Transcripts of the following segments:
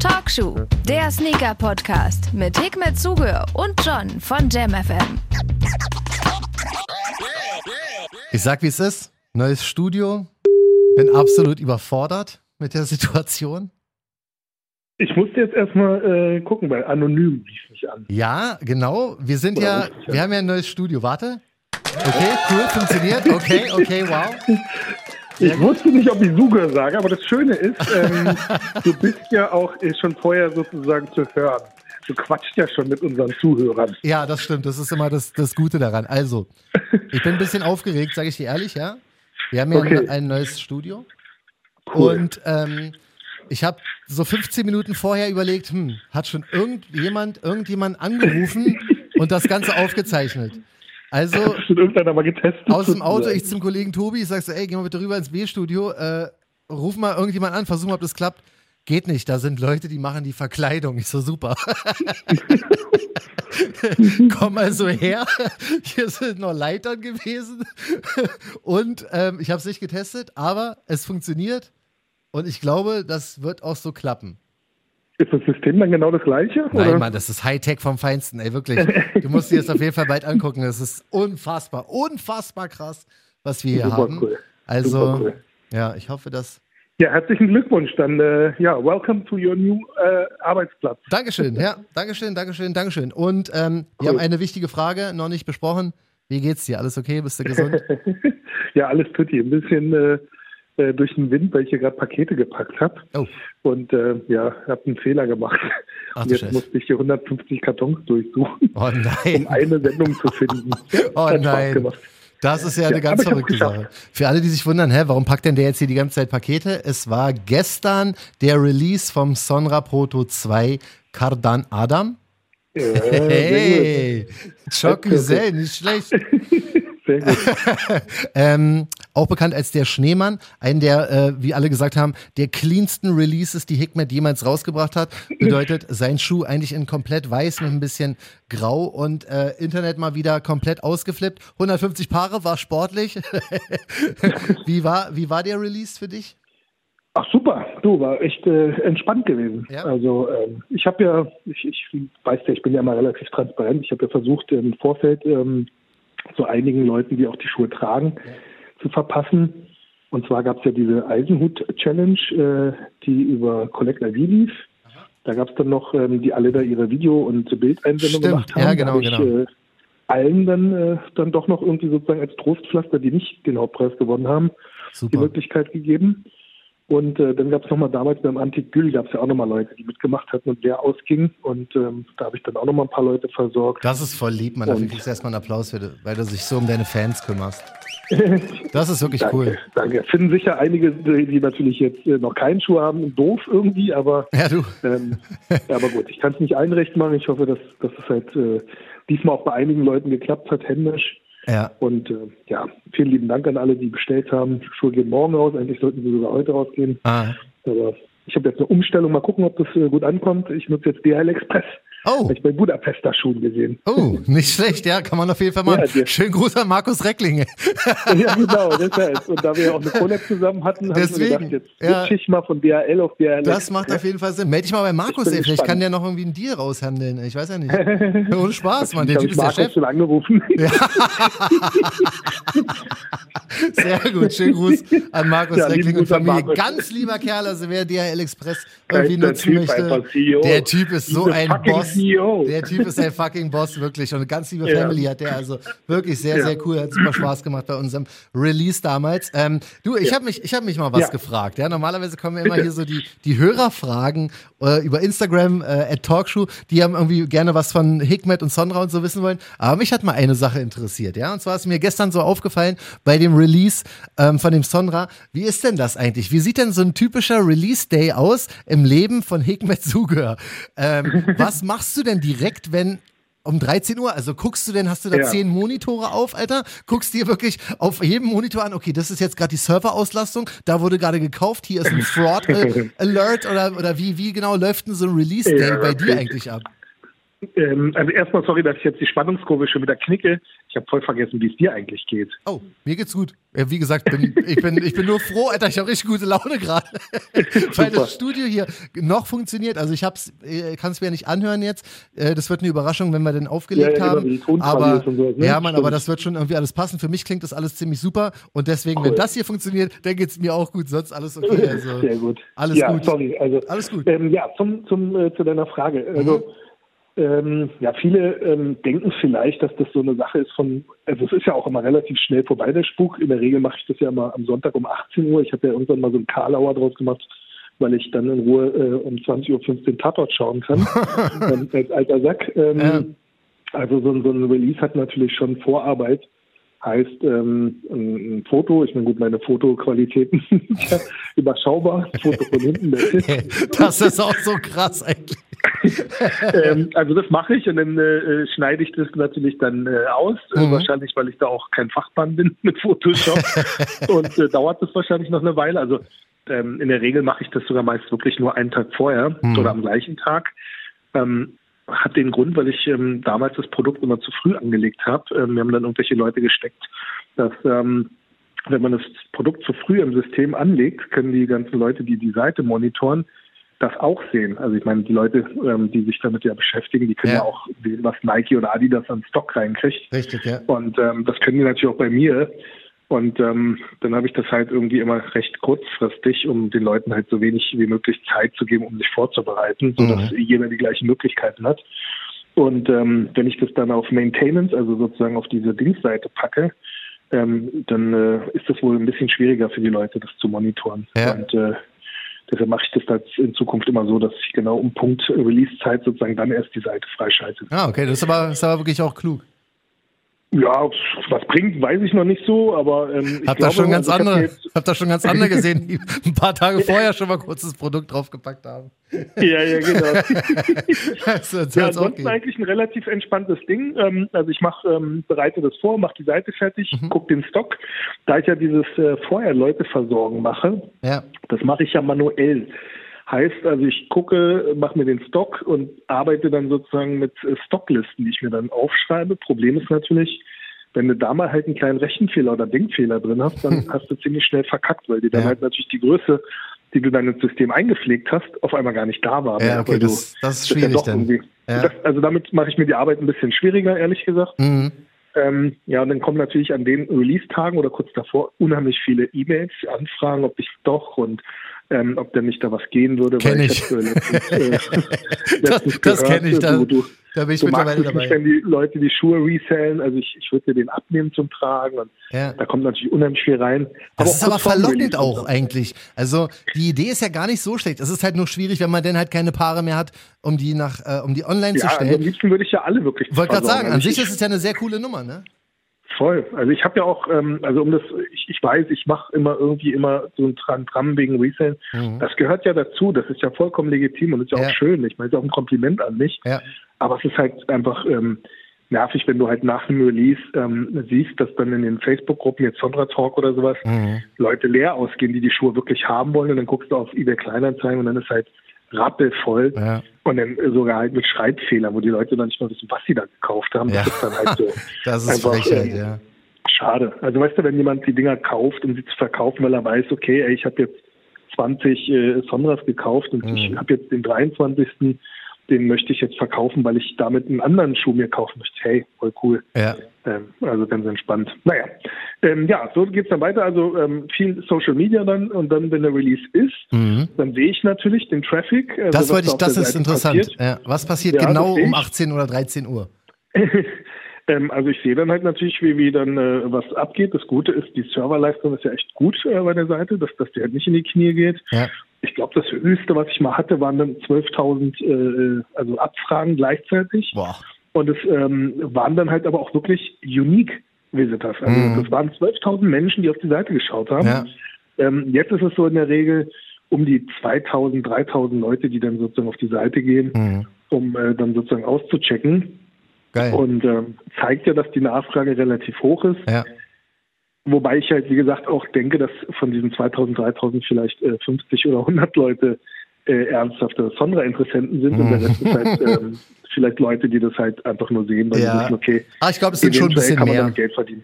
Talkshow, der Sneaker-Podcast mit Hikmet Zuge und John von JamFM. Ich sag, wie es ist. Neues Studio. Bin absolut überfordert mit der Situation. Ich musste jetzt erstmal äh, gucken, weil anonym lief mich an. Ja, genau. Wir sind ja, wir haben ja ein neues Studio. Warte. Okay, cool, funktioniert. Okay, okay, wow. Ich wusste nicht, ob ich Suge sage, aber das Schöne ist, ähm, du bist ja auch schon vorher sozusagen zu hören. Du quatscht ja schon mit unseren Zuhörern. Ja, das stimmt. Das ist immer das, das Gute daran. Also, ich bin ein bisschen aufgeregt, sage ich dir ehrlich, ja. Wir haben ja Okay. ein, ein neues Studio. Cool. Und ähm, ich habe so 15 Minuten vorher überlegt, hm, hat schon irgendjemand, irgendjemand angerufen und das Ganze aufgezeichnet. Also mal aus dem Auto, ich zum Kollegen Tobi, ich sag so, ey, geh mal bitte rüber ins B-Studio, äh, ruf mal irgendjemand an, versuch mal, ob das klappt. Geht nicht, da sind Leute, die machen die Verkleidung. Ich so, super. Komm also her. Hier sind noch Leitern gewesen. Und ähm, ich habe es nicht getestet, aber es funktioniert. Und ich glaube, das wird auch so klappen. Ist das System dann genau das gleiche? Nein, oder? Mann, das ist Hightech vom Feinsten, ey, wirklich. Du musst dir das auf jeden Fall bald angucken. Das ist unfassbar, unfassbar krass, was wir hier Super haben. cool. Also, cool. ja, ich hoffe, dass. Ja, herzlichen Glückwunsch. Dann, äh, ja, welcome to your new äh, Arbeitsplatz. Dankeschön, ja, Dankeschön, Dankeschön, Dankeschön. Und ähm, wir Cool. haben eine wichtige Frage noch nicht besprochen. Wie geht's dir? Alles okay? Bist du gesund? ja, alles tutti. Ein bisschen äh, äh, durch den Wind, weil ich hier gerade Pakete gepackt habe. Oh, Und äh, ja, habe einen Fehler gemacht. Ach jetzt Scheiße. musste ich hier 150 Kartons durchsuchen, oh um nein. eine Sendung zu finden. Oh Hat nein. Das ist ja eine Ja, ganz ich hab's verrückte. Sache. Für alle, die sich wundern, hä, warum packt denn der jetzt hier die ganze Zeit Pakete? Es war gestern der Release vom Sonra Proto 2 Cardan Adam. Ja, Hey, Choc Okay, okay. Güzel, nicht schlecht. Sehr gut. ähm, auch bekannt als der Schneemann, einen der, äh, wie alle gesagt haben, der cleansten Releases, die Hikmet jemals rausgebracht hat. Bedeutet, sein Schuh eigentlich in komplett weiß mit ein bisschen grau und äh, Internet mal wieder komplett ausgeflippt. 150 Paare war sportlich. wie, war, wie war der Release für dich? Ach super, du war echt äh, entspannt gewesen. Ja. Also ähm, ich habe ja, ich, ich weiß ja, ich bin ja immer relativ transparent. Ich habe ja versucht im Vorfeld ähm, so einigen Leuten, die auch die Schuhe tragen, zu verpassen. Und zwar gab es ja diese Eisenhut-Challenge, äh, die über Collect ID lief. Da gab es dann noch, ähm, die alle da ihre Video- und Bildeinsendung Stimmt, gemacht haben. ja, genau, hab ich, genau. Äh, allen dann, äh, dann doch noch irgendwie sozusagen als Trostpflaster, die nicht den Hauptpreis gewonnen haben, die Super. Möglichkeit gegeben. Und äh, dann gab es nochmal damals beim Antik Gül, gab es ja auch nochmal Leute, die mitgemacht hatten und wer ausging. Und ähm, da habe ich dann auch nochmal ein paar Leute versorgt. Das ist voll lieb, man. Dafür kriegst du erstmal einen Applaus, für, weil du dich so um deine Fans kümmerst. Das ist wirklich danke, cool. danke. Finden sicher einige, die natürlich jetzt äh, noch keinen Schuh haben, doof irgendwie, aber Ja, du. ähm, ja, aber gut, ich kann es nicht einrecht machen. Ich hoffe, dass, dass es halt äh, diesmal auch bei einigen Leuten geklappt hat, händisch. Ja. Und äh, ja, vielen lieben Dank an alle, die bestellt haben. Die Schuhe gehen morgen raus, eigentlich sollten sie sogar heute rausgehen. Ah. Aber ich habe jetzt eine Umstellung, mal gucken, ob das äh, gut ankommt. Ich nutze jetzt DHL Express. Oh. Habe ich bei Budapester Schuhen gesehen. Oh, nicht schlecht, ja, kann man auf jeden Fall machen. Ja, der- Schönen Gruß an Markus Recklinge. ja, genau, deshalb. Und da wir ja auch eine Collab zusammen hatten, habe ich mir Deswegen, gedacht, jetzt ja. ich mal von DHL auf DHL Das macht auf jeden Fall Sinn. Meld dich mal bei Markus, ey. Vielleicht kann der noch irgendwie einen Deal raushandeln. Ich weiß ja nicht. Ohne Spaß, Mann. Der Typ ist der Markus Chef. schon angerufen. Sehr gut. Schönen Gruß an Markus Ja, lieben Reckling und Familie. Ganz lieber Kerl, also wer DHL Express Der irgendwie der nutzen möchte. Der Typ ist so ein Boss. CEO. Der Typ ist ein fucking Boss, wirklich. Und eine ganz liebe Ja. Family hat der. Also wirklich sehr, Ja. sehr cool. Hat super Spaß gemacht bei unserem Release damals. Ähm, du, ich habe mich, ich hab mich mal was Ja. gefragt. Ja, normalerweise kommen ja immer Bitte. hier so die, die Hörerfragen äh, über Instagram, äh, at Talkshow. Die haben irgendwie gerne was von Hikmet und Sonra und so wissen wollen. Aber mich hat mal eine Sache interessiert. Ja, und zwar ist mir gestern so aufgefallen bei dem Release ähm, von dem Sonra. Wie ist denn das eigentlich? Wie sieht denn so ein typischer Release-Day aus im Leben von Hikmet Zuger? Ähm, was machst du denn direkt, wenn um 13 Uhr, also guckst du denn, hast du da Ja. zehn Monitore auf, Alter? Guckst dir wirklich auf jedem Monitor an, okay, das ist jetzt gerade die Serverauslastung, da wurde gerade gekauft, hier ist ein Fraud äh, Alert oder, oder wie, wie genau läuft denn so ein Release Day Ja, bei dir eigentlich ab? Ähm, also erstmal sorry, dass ich jetzt die Spannungskurve schon wieder knicke. Ich habe voll vergessen, wie es dir eigentlich geht. Oh, mir geht's gut. Ja, wie gesagt, bin, ich, bin, ich bin nur froh, Alter, ich habe richtig gute Laune gerade. Weil das Studio hier noch funktioniert. Also ich hab's, äh, kann es mir nicht anhören jetzt. Äh, das wird eine Überraschung, wenn wir den aufgelegt ja, ja, haben. Aber so, ne? ja, Mann, aber das wird schon irgendwie alles passen. Für mich klingt das alles ziemlich super. Und deswegen, cool. wenn das hier funktioniert, dann geht's mir auch gut. Sonst alles okay. Also, Sehr gut. Alles ja, gut. Sorry, also alles gut. Ähm, ja, zum, zum äh, zu deiner Frage. Also mhm ähm, ja, viele ähm, denken vielleicht, dass das so eine Sache ist von, also es ist ja auch immer relativ schnell vorbei, der Spuk. In der Regel mache ich das ja immer am Sonntag um 18 Uhr. Ich habe ja irgendwann mal so einen Karlauer draus gemacht, weil ich dann in Ruhe äh, um 20.15 Uhr Tatort schauen kann, ähm, als alter Sack. Ähm, ja. Also so, so ein Release hat natürlich schon Vorarbeit heißt ähm, ein, Foto, ich meine gut, meine Fotoqualitäten sind überschaubar, Foto von hinten. das ist auch so krass eigentlich. ähm, also das mache ich und dann äh, schneide ich das natürlich dann äh, aus, äh, mhm. wahrscheinlich weil ich da auch kein Fachmann bin mit Photoshop und äh, dauert das wahrscheinlich noch eine Weile. Also ähm, in der Regel mache ich das sogar meist wirklich nur einen Tag vorher mhm. oder am gleichen Tag. Ähm, hat den Grund, weil ich ähm, damals das Produkt immer zu früh angelegt habe. Ähm, wir haben dann irgendwelche Leute gesteckt, dass ähm, wenn man das Produkt zu früh im System anlegt, können die ganzen Leute, die die Seite monitoren, das auch sehen. Also ich meine, die Leute, ähm, die sich damit ja beschäftigen, die können ja, ja auch sehen, was Nike oder Adidas an Stock reinkriegt. Richtig, ja. Und ähm, das können die natürlich auch bei mir. Und ähm, dann habe ich das halt irgendwie immer recht kurzfristig, um den Leuten halt so wenig wie möglich Zeit zu geben, um sich vorzubereiten, sodass mhm. jeder die gleichen Möglichkeiten hat. Und ähm, wenn ich das dann auf Maintenance, also sozusagen auf diese Dienstseite packe, ähm, dann äh, ist das wohl ein bisschen schwieriger für die Leute, das zu monitoren. Ja. Und äh, deshalb mache ich das halt in Zukunft immer so, dass ich genau um Punkt Release-Zeit sozusagen dann erst die Seite freischalte. Ah, okay, das ist aber, das ist aber wirklich auch klug. Ja, was bringt, weiß ich noch nicht so, aber ähm, ich hab glaube, da schon ganz also andere, hab da schon ganz andere gesehen, die ein paar Tage vorher schon mal kurz das Produkt draufgepackt haben. Ja, ja, genau. das, das ja, ansonsten eigentlich ein relativ entspanntes Ding. Ähm, also ich mache, ähm, bereite das vor, mache die Seite fertig, mhm. gucke den Stock. Da ich ja dieses äh, vorher Leute versorgen mache, ja. das mache ich ja manuell. Heißt also, ich gucke, mache mir den Stock und arbeite dann sozusagen mit äh, Stocklisten, die ich mir dann aufschreibe. Problem ist natürlich, wenn du da mal halt einen kleinen Rechenfehler oder Denkfehler drin hast, dann hast du ziemlich schnell verkackt, weil dir dann ja. halt natürlich die Größe, die du dann ins System eingepflegt hast, auf einmal gar nicht da war. Ja, okay, das, du, das ist schwierig das dann. Ja. Das, also damit mache ich mir die Arbeit ein bisschen schwieriger, ehrlich gesagt. Mhm. Ähm, ja, und dann kommen natürlich an den Release-Tagen oder kurz davor unheimlich viele E-Mails, Anfragen, ob ich doch und ähm, ob denn nicht da was gehen würde. Kenn ich. ich letztens, äh, letztens das, das kenne ich. Da, du, da bin ich mittlerweile dabei. Nicht, wenn die Leute die Schuhe resellen, also ich, ich würde dir den abnehmen zum Tragen und ja. da kommt natürlich unheimlich viel rein. Das aber ist aber verlockend auch eigentlich. Also die Idee ist ja gar nicht so schlecht. Es ist halt nur schwierig, wenn man dann halt keine Paare mehr hat, um die nach, äh, um die online ja, zu stellen. Also am liebsten würde ich ja alle wirklich. Wollte gerade sagen, an sich ist es ja eine sehr coole Nummer, ne? Voll. Also ich habe ja auch, ähm, also um das, ich, ich weiß, ich mache immer irgendwie immer so ein Tram, Tram wegen Resale. Mhm. Das gehört ja dazu. Das ist ja vollkommen legitim und ist ja, ja. auch schön. Ich meine, es ist auch ein Kompliment an mich. Ja. Aber es ist halt einfach ähm, nervig, wenn du halt nach einem Release ähm, siehst, dass dann in den Facebook-Gruppen jetzt Sondra Talk oder sowas mhm. Leute leer ausgehen, die die Schuhe wirklich haben wollen und dann guckst du auf eBay Kleinanzeigen und dann ist halt rappelvoll ja. Und dann sogar halt mit Schreibfehlern, wo die Leute dann nicht mal wissen, was sie da gekauft haben. Ja. Das ist dann halt so. das ist einfach, Frechheit, äh, ja. Schade. Also weißt du, wenn jemand die Dinger kauft, um sie zu verkaufen, weil er weiß, okay, ey, ich habe jetzt 20 äh, Sondras gekauft und mhm. ich habe jetzt den 23 den möchte ich jetzt verkaufen, weil ich damit einen anderen Schuh mir kaufen möchte. Hey, voll cool. Ja. Ähm, also ganz entspannt. Naja, ähm, ja, so geht's dann weiter. Also ähm, viel Social Media dann und dann, wenn der Release ist, mhm. dann sehe ich natürlich den Traffic. Also das wollte ich, das ist Seite interessant. Ja. Was passiert ja, genau um 18 oder 13 Uhr? Ähm, also ich sehe dann halt natürlich, wie, wie dann äh, was abgeht. Das Gute ist, die Serverleistung ist ja echt gut äh, bei der Seite, dass, dass die halt nicht in die Knie geht. Ja ich glaube, das höchste, was ich mal hatte, waren dann 12.000 äh, also Abfragen gleichzeitig. Boah. Und es ähm, waren dann halt aber auch wirklich unique Visitors. Also mhm. das waren 12.000 Menschen, die auf die Seite geschaut haben. Ja. Ähm, jetzt ist es so in der Regel um die 2.000, 3.000 Leute, die dann sozusagen auf die Seite gehen, mhm. um äh, dann sozusagen auszuchecken. Geil. Und ähm, zeigt ja, dass die Nachfrage relativ hoch ist. Ja. Wobei ich halt, wie gesagt, auch denke, dass von diesen 2000, 3000 vielleicht äh, 50 oder 100 Leute äh, ernsthafte Sonra-Interessenten sind und der Rest ist halt ähm, vielleicht Leute, die das halt einfach nur sehen, weil Ja. sie wissen, okay, Ah, ich glaube, es sind schon ein bisschen mehr.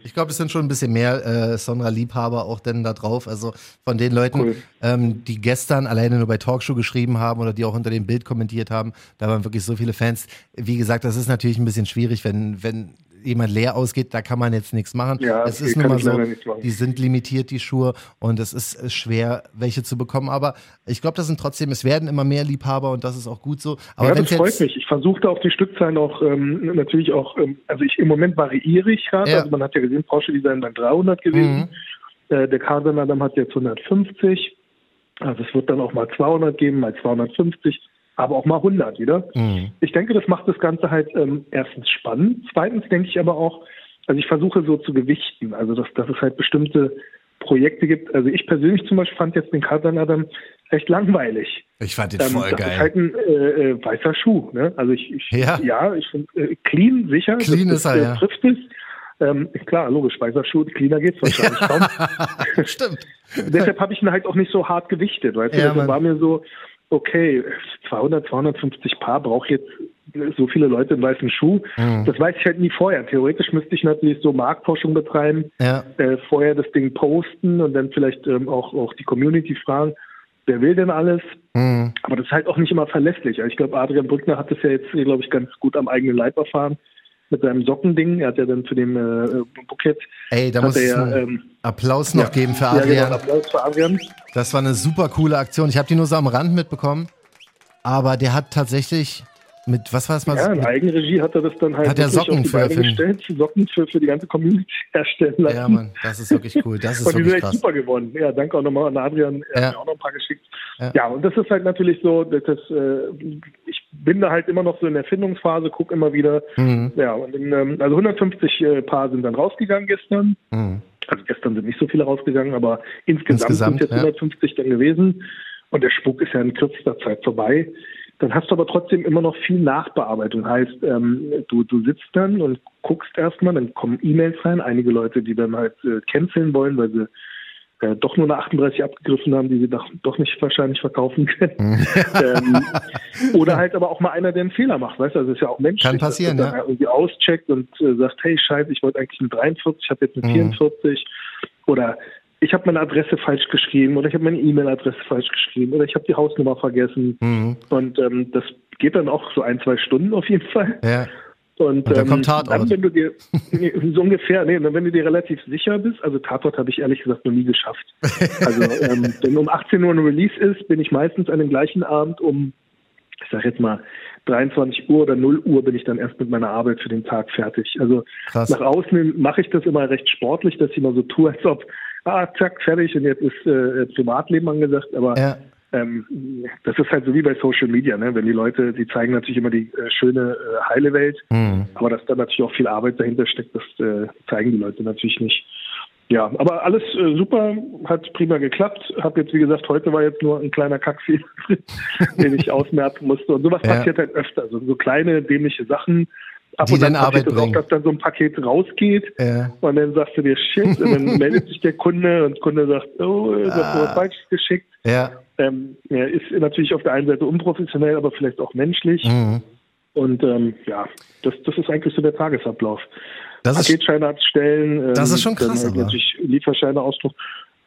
Ich glaube, es sind schon ein bisschen mehr äh, Sonra-Liebhaber auch denn da drauf. Also von den Leuten, Cool. ähm, die gestern alleine nur bei Talkshow geschrieben haben oder die auch unter dem Bild kommentiert haben, da waren wirklich so viele Fans. Wie gesagt, das ist natürlich ein bisschen schwierig, wenn, wenn jemand leer ausgeht, da kann man jetzt nichts machen. Ja, es ist nun mal so, die sind limitiert, die Schuhe, und es ist äh, schwer, welche zu bekommen. Aber ich glaube, das sind trotzdem, es werden immer mehr Liebhaber und das ist auch gut so. Aber ja, das freut mich. Ich versuche da auch die Stückzahlen auch ähm, natürlich auch, ähm, also ich im Moment variiere ich gerade. Ja. Also man hat ja gesehen, Porsche Design bei 300 gewesen. Äh, der Cardin Adam hat jetzt 150. Also es wird dann auch mal 200 geben, mal 250, aber auch mal 100 wieder. Mhm. Ich denke, das macht das Ganze halt ähm, erstens spannend. Zweitens denke ich aber auch, also ich versuche so zu gewichten, also dass, dass es halt bestimmte Projekte gibt. Also ich persönlich zum Beispiel fand jetzt den Cardin Adam recht langweilig. ich fand den Ähm, voll das geil. ist halt ein äh, äh, weißer Schuh. Ne? Also ich, ich Ja. ich finde äh, clean sicher. Clean das, ist er, äh, ja. Trifft es. Ähm, klar, logisch, weißer Schuh, cleaner geht's wahrscheinlich kaum. Stimmt. Deshalb habe ich ihn halt auch nicht so hart gewichtet, weißt du? Ja, war mir so, okay, 200, 250 Paar braucht jetzt so viele Leute einen weißen Schuh. Mhm. Das weiß ich halt nie vorher. Theoretisch müsste ich natürlich so Marktforschung betreiben, Ja. äh, vorher das Ding posten und dann vielleicht ähm, auch, auch die Community fragen, wer will denn alles? Mhm. Aber das ist halt auch nicht immer verlässlich. Also ich glaube, Adrian Brückner hat das ja jetzt, glaube ich, ganz gut am eigenen Leib erfahren mit seinem Sockending. Er hat ja dann für den äh, Bukett Ey, da muss er ja, ähm, Applaus noch ja. geben für Ja, Adrian. genau, Applaus für Adrian. Das war eine super coole Aktion. Ich habe die nur so am Rand mitbekommen. Aber der hat tatsächlich mit, was war das mal? Ja, in Eigenregie hat er das dann halt Hat er Socken für- gestellt, Socken für, für die ganze Community herstellen lassen. ja, Mann, das ist wirklich cool. Das ist und wirklich krass. super geworden. Ja, danke auch nochmal an Adrian. Er Ja. hat mir auch noch ein paar geschickt. Ja. Ja, und das ist halt natürlich so, dass das, äh, ich bin da halt immer noch so in der Findungsphase, gucke immer wieder. Mhm. Ja, und in, ähm, also 150 äh, Paar sind dann rausgegangen gestern. Mhm. Also gestern sind nicht so viele rausgegangen, aber insgesamt, Insgesamt, sind jetzt ja. 150 dann gewesen. Und der Spuk ist ja in kürzester Zeit vorbei. Dann hast du aber trotzdem immer noch viel Nachbearbeitung. Heißt, ähm, du, du sitzt dann und guckst erstmal, dann kommen E-Mails rein, einige Leute, die dann halt äh, canceln wollen, weil sie äh, doch nur eine 38 abgegriffen haben, die sie doch, doch nicht wahrscheinlich verkaufen können. ähm, oder halt aber auch mal einer, der einen Fehler macht, weißt du, also das ist ja auch menschlich. Kann passieren, dass ja. irgendwie auscheckt und äh, sagt, hey Scheiße, ich wollte eigentlich eine 43, ich habe jetzt eine Mhm. 44 oder ich habe meine Adresse falsch geschrieben oder ich habe meine E-Mail-Adresse falsch geschrieben oder ich habe die Hausnummer vergessen Mhm. und ähm, das geht dann auch so ein, zwei Stunden auf jeden Fall. Ja. Und, Und dann ähm, kommt Tatort. Dann, wenn du dir, nee, so ungefähr, nee, dann, wenn du dir relativ sicher bist, also Tatort habe ich ehrlich gesagt noch nie geschafft. Also, ähm, wenn um 18 Uhr ein Release ist, bin ich meistens an dem gleichen Abend um, ich sag jetzt mal, 23 Uhr oder 0 Uhr bin ich dann erst mit meiner Arbeit für den Tag fertig. Also Krass. nach außen mache ich das immer recht sportlich, dass ich immer so tue, als ob, ah, zack, fertig und jetzt ist äh, Privatleben angesagt, aber Ja. ähm, das ist halt so wie bei Social Media, ne? Wenn die Leute, die zeigen natürlich immer die äh, schöne, äh, heile Welt, Mhm. aber dass da natürlich auch viel Arbeit dahinter steckt, das äh, zeigen die Leute natürlich nicht. Ja, aber alles äh, super, hat prima geklappt. Hab jetzt, wie gesagt, heute war jetzt nur ein kleiner Kackfehler, den ich ausmerzen musste. Und sowas Ja. passiert halt öfter. So, so kleine dämliche Sachen. Ab Die und an dann Arbeit es auch, bringen. dass dann so ein Paket rausgeht Ja. und dann sagst du dir Shit und dann meldet sich der Kunde und der Kunde sagt, oh, du hast Ah. was Falsches geschickt. Ja. Ähm, ja, ist natürlich auf der einen Seite unprofessionell, aber vielleicht auch menschlich. Mhm. Und ähm, ja, das, das ist eigentlich so der Tagesablauf. Das ist, Paketscheine abstellen. Ähm, Das ist schon krass, Dann halt natürlich Lieferscheine ausdrucken.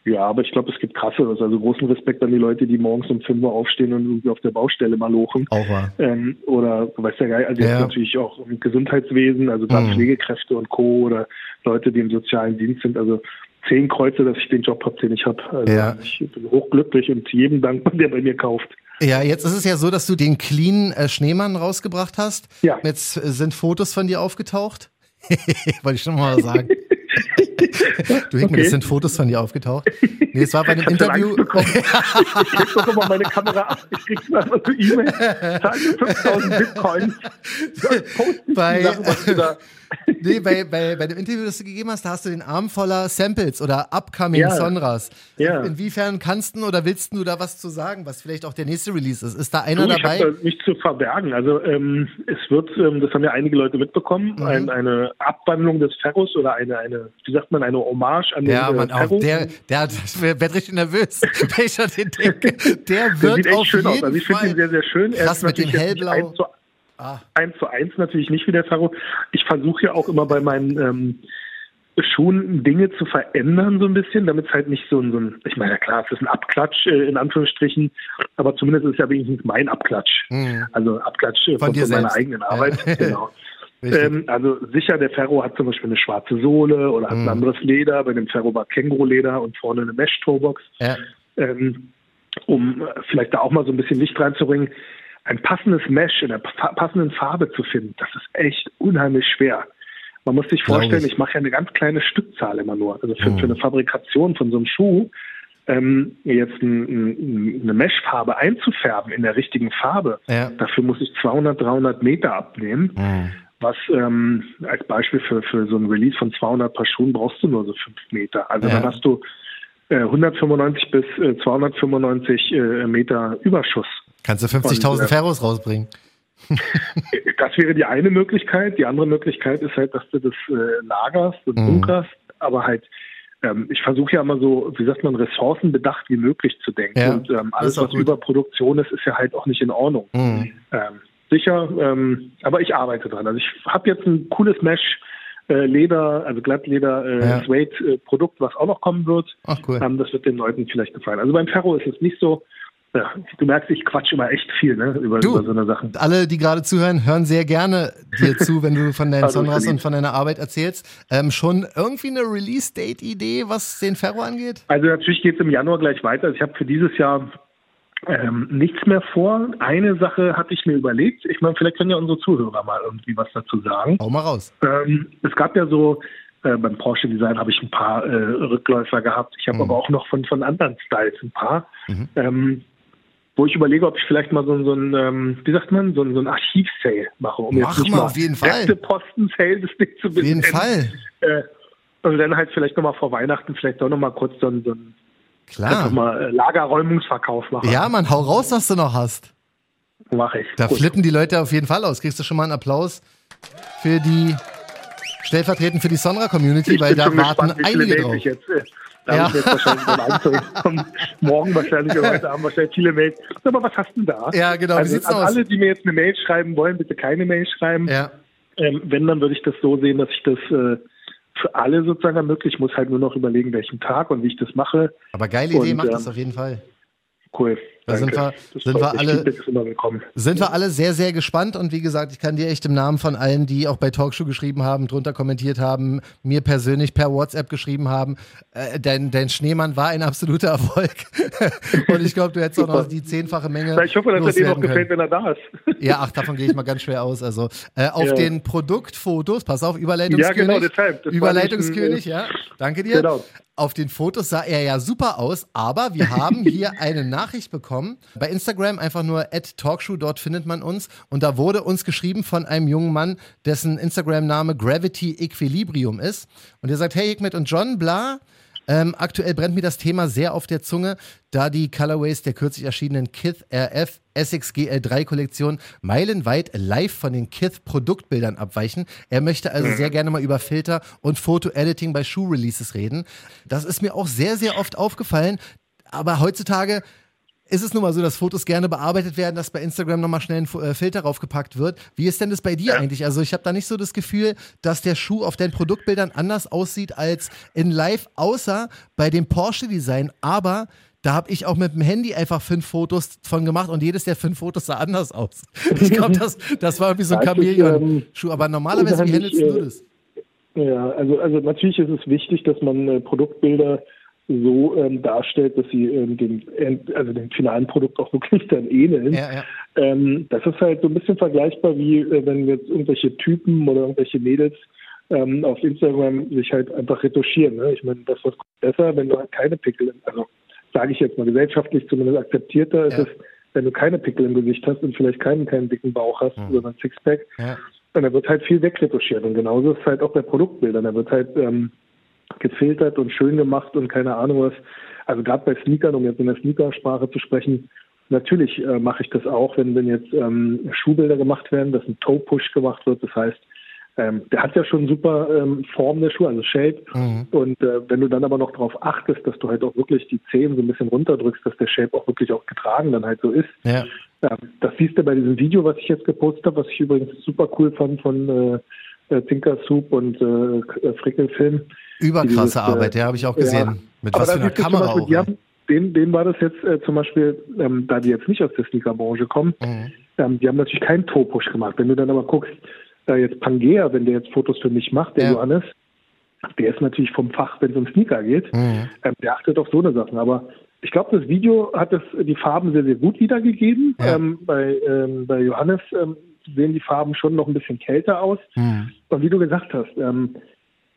Ja, aber ich glaube, es gibt krasseres. Also großen Respekt an die Leute, die morgens um 5 Uhr aufstehen und irgendwie auf der Baustelle mal lochen. auch wahr. Ähm, oder weiß der Geil, also jetzt Ja. natürlich auch im Gesundheitswesen, also gerade Mhm. Pflegekräfte und Co. oder Leute, die im sozialen Dienst sind. Also zehn Kreuze, dass ich den Job habe, den ich habe. Also Ja. ich bin hochglücklich und jedem dankbar, der bei mir kauft. Ja, jetzt ist es ja so, dass du den clean äh, Schneemann rausgebracht hast. Ja. Jetzt äh, sind Fotos von dir aufgetaucht. Wollte ich schon mal sagen. Du Hickman, Okay. es sind Fotos von dir aufgetaucht. Nee, es war bei einem Ich Interview. Ich krieg doch immer meine Kamera ab. Ich krieg einfach so E-Mail. Zahl mir 5000 Bitcoins. Bei- Sachen. Nee, bei, bei, bei dem Interview, das du gegeben hast, da hast du den Arm voller Samples oder Upcoming Ja. Sonras. Ja. Inwiefern kannst du oder willst du da was zu sagen, was vielleicht auch der nächste Release ist? Ist da einer Du, ich dabei? habe da nichts zu verbergen. Also ähm, es wird, ähm, das haben ja einige Leute mitbekommen, Mhm. ein, eine Abwandlung des Ferros oder eine, eine wie sagt man, eine Hommage an den Ja, äh, man, auch Ferro. der, der, das wird richtig nervös, an den denke. Der Der wird sieht echt auf schön jeden aus. Also ich finde ihn sehr, sehr schön. Er krass ist mit dem hellblau. eins zu, Ah. eins zu eins natürlich nicht wie der Ferro. Ich versuche ja auch immer bei meinen ähm, Schuhen Dinge zu verändern so ein bisschen, damit es halt nicht so ein, so ein ich meine, ja klar, es ist ein Abklatsch äh, in Anführungsstrichen, aber zumindest ist es ja wenigstens mein Abklatsch. Mhm. Also Abklatsch äh, Von von, meiner eigenen Arbeit. Ja. genau. Ähm, also sicher, der Ferro hat zum Beispiel eine schwarze Sohle oder hat Mhm. ein anderes Leder. Bei dem Ferro war Känguruleder und vorne eine Mesh-Toebox. ja. Ähm, um vielleicht da auch mal so ein bisschen Licht reinzubringen. Ein passendes Mesh in der pa- passenden Farbe zu finden, das ist echt unheimlich schwer. Man muss sich vorstellen, ich. ich, mache ja eine ganz kleine Stückzahl immer nur. Also für, Mhm. für eine Fabrikation von so einem Schuh ähm, jetzt ein, ein, eine Meshfarbe einzufärben in der richtigen Farbe, Ja. dafür muss ich 200, 300 Meter abnehmen. Mhm. Was ähm, als Beispiel für, für so ein Release von 200 Paar Schuhen brauchst du nur so 5 Meter. Also Ja. dann hast du äh, 195 bis äh, 295 äh, Meter Überschuss. Kannst du 50.000 Und, äh, Ferros rausbringen? Das wäre die eine Möglichkeit. Die andere Möglichkeit ist halt, dass du das äh, lagerst und Mhm. bunkerst, aber halt ähm, ich versuche ja immer so, wie sagt man, ressourcenbedacht wie möglich zu denken. Ja, und ähm, alles, was gut. Überproduktion ist, ist ja halt auch nicht in Ordnung. Mhm. Ähm, sicher, ähm, aber ich arbeite dran. Also ich habe jetzt ein cooles Mesh. äh, Leder, also Glattleder, äh, Ja. Suede-Produkt, was auch noch kommen wird. Ach cool. Ähm, das wird den Leuten vielleicht gefallen. Also beim Ferro ist es nicht so. Ja, du merkst, ich quatsch immer echt viel ne, über, Du. über so eine Sache. Alle, die gerade zuhören, hören sehr gerne dir zu, wenn du von deinen Also, Sonras und von deiner Arbeit erzählst. Ähm, schon irgendwie eine Release-Date-Idee, was den Ferro angeht? Also natürlich geht es im Januar gleich weiter. Also ich habe für dieses Jahr ähm, nichts mehr vor. Eine Sache hatte ich mir überlegt. Ich meine, vielleicht können ja unsere Zuhörer mal irgendwie was dazu sagen. Hau mal raus. Ähm, es gab ja so, äh, beim Porsche Design habe ich ein paar äh, Rückläufer gehabt. Ich habe Mhm. aber auch noch von, von anderen Styles ein paar. Mhm. Ähm, wo ich überlege, ob ich vielleicht mal so, so ein, ähm, wie sagt man, so, ein- so ein Archiv-Sale mache. Um Mach mal, auf jeden Fall. Posten-Sale das Ding zu Auf jeden Fall. Äh, und dann halt vielleicht nochmal vor Weihnachten vielleicht doch nochmal kurz so ein, so ein einfach Klar. mal äh, Lagerräumungsverkauf machen. Ja, Mann, hau raus, was du noch hast. mache ich. Da Gut. flippen die Leute auf jeden Fall aus. Kriegst du schon mal einen Applaus für die stellvertretend für die Sonra-Community, weil da warten gespannt, einige drauf. ich jetzt, äh, da Ja. jetzt wahrscheinlich beim morgen wahrscheinlich oder heute Abend wahrscheinlich viele Mails. Aber was hast du denn da? Ja, genau. Also an aus? alle, die mir jetzt eine Mail schreiben wollen, bitte keine Mail schreiben. Ja. Ähm, wenn, dann würde ich das so sehen, dass ich das äh, für alle sozusagen ermögliche. Ich muss halt nur noch überlegen, welchen Tag und wie ich das mache. Aber geile Idee, Und, macht ähm, das auf jeden Fall. Cool. Da sind wir- Das sind wir alle-. Sind wir alle sehr, sehr gespannt und wie gesagt, ich kann dir echt im Namen von allen, die auch bei Talkshow geschrieben haben, drunter kommentiert haben, mir persönlich per WhatsApp geschrieben haben, äh, dein, dein Schneemann war ein absoluter Erfolg. und ich glaube, du hättest auch noch die zehnfache Menge. Na, ich hoffe, dass er dir noch gefällt, können. wenn er da ist. Ja, ach, davon gehe ich mal ganz schwer aus. Also äh, auf Ja. den Produktfotos, pass auf, Überleitungskönig. Ja, genau, deshalb. Das Überleitungskönig, ein, ja. Danke dir. Genau. Auf den Fotos sah er ja super aus, aber wir haben hier eine Nachricht bekommen. Bei Instagram einfach nur at Talkshow, dort findet man uns. Und da wurde uns geschrieben von einem jungen Mann, dessen Instagram-Name Gravity Equilibrium ist. Und der sagt, hey Hikmet und John, bla. Ähm, aktuell brennt mir das Thema sehr auf der Zunge, da die Colorways der kürzlich erschienenen Kith RF Essex GL3 Kollektion meilenweit live von den Kith Produktbildern abweichen. Er möchte also sehr gerne mal über Filter und Foto-Editing bei Shoe-Releases reden. Das ist mir auch sehr, sehr oft aufgefallen. Aber heutzutage ist es nun mal so, dass Fotos gerne bearbeitet werden, dass bei Instagram nochmal schnell ein äh, Filter raufgepackt wird. Wie ist denn das bei dir eigentlich? Also ich habe da nicht so das Gefühl, dass der Schuh auf deinen Produktbildern anders aussieht als in Live, außer bei dem Porsche-Design. Aber da habe ich auch mit dem Handy einfach fünf Fotos von gemacht und jedes der fünf Fotos sah anders aus. Ich glaube, das, das war irgendwie so ein Ja, Chamäleon-Schuh. Aber normalerweise, wie handelst du äh, das? Ja, also, also natürlich ist es wichtig, dass man äh, Produktbilder so ähm, darstellt, dass sie ähm, dem, End- also dem finalen Produkt auch wirklich dann ähneln. Ja, ja. Ähm, das ist halt so ein bisschen vergleichbar wie äh, wenn jetzt irgendwelche Typen oder irgendwelche Mädels ähm, auf Instagram sich halt einfach retuschieren. Ne? Ich meine, das ist besser, wenn du halt keine Pickel, also sage ich jetzt mal gesellschaftlich zumindest akzeptierter ist Ja. es, wenn du keine Pickel im Gesicht hast und vielleicht keinen, keinen dicken Bauch hast, Mhm. sondern Sixpack. Und da wird halt viel wegretuschiert. Und genauso ist es halt auch bei Produktbildern. Da wird halt ähm, gefiltert und schön gemacht und keine Ahnung was. Also gerade bei Sneakern, um jetzt in der Sneakersprache zu sprechen, natürlich äh, mache ich das auch, wenn, wenn jetzt ähm, Schuhbilder gemacht werden, dass ein Toe-Push gemacht wird. Das heißt, ähm, der hat ja schon super ähm, Form der Schuhe, also Shape. Mhm. Und äh, wenn du dann aber noch darauf achtest, dass du halt auch wirklich die Zehen so ein bisschen runterdrückst, dass der Shape auch wirklich auch getragen dann halt so ist. Ja. Ähm, das siehst du bei diesem Video, was ich jetzt gepostet habe, was ich übrigens super cool fand von äh, äh Tinker Soup und äh, Frickelfilm. Überkrasse dieses, Arbeit, ja, habe ich auch gesehen. Ja. Mit was für einer Kamera Beispiel, auch. Die haben, denen, denen war das jetzt äh, zum Beispiel, ähm, da die jetzt nicht aus der Sneakerbranche kommen, mhm. ähm, die haben natürlich keinen Toe-Push gemacht. Wenn du dann aber guckst, da jetzt Pangea, wenn der jetzt Fotos für mich macht, der ja. Johannes, der ist natürlich vom Fach, wenn es um Sneaker geht, mhm. ähm, der achtet auf so eine Sachen. Aber ich glaube, das Video hat das, die Farben sehr, sehr gut wiedergegeben. Ja. Ähm, bei, ähm, bei Johannes ähm, sehen die Farben schon noch ein bisschen kälter aus. Mhm. Und wie du gesagt hast, ähm,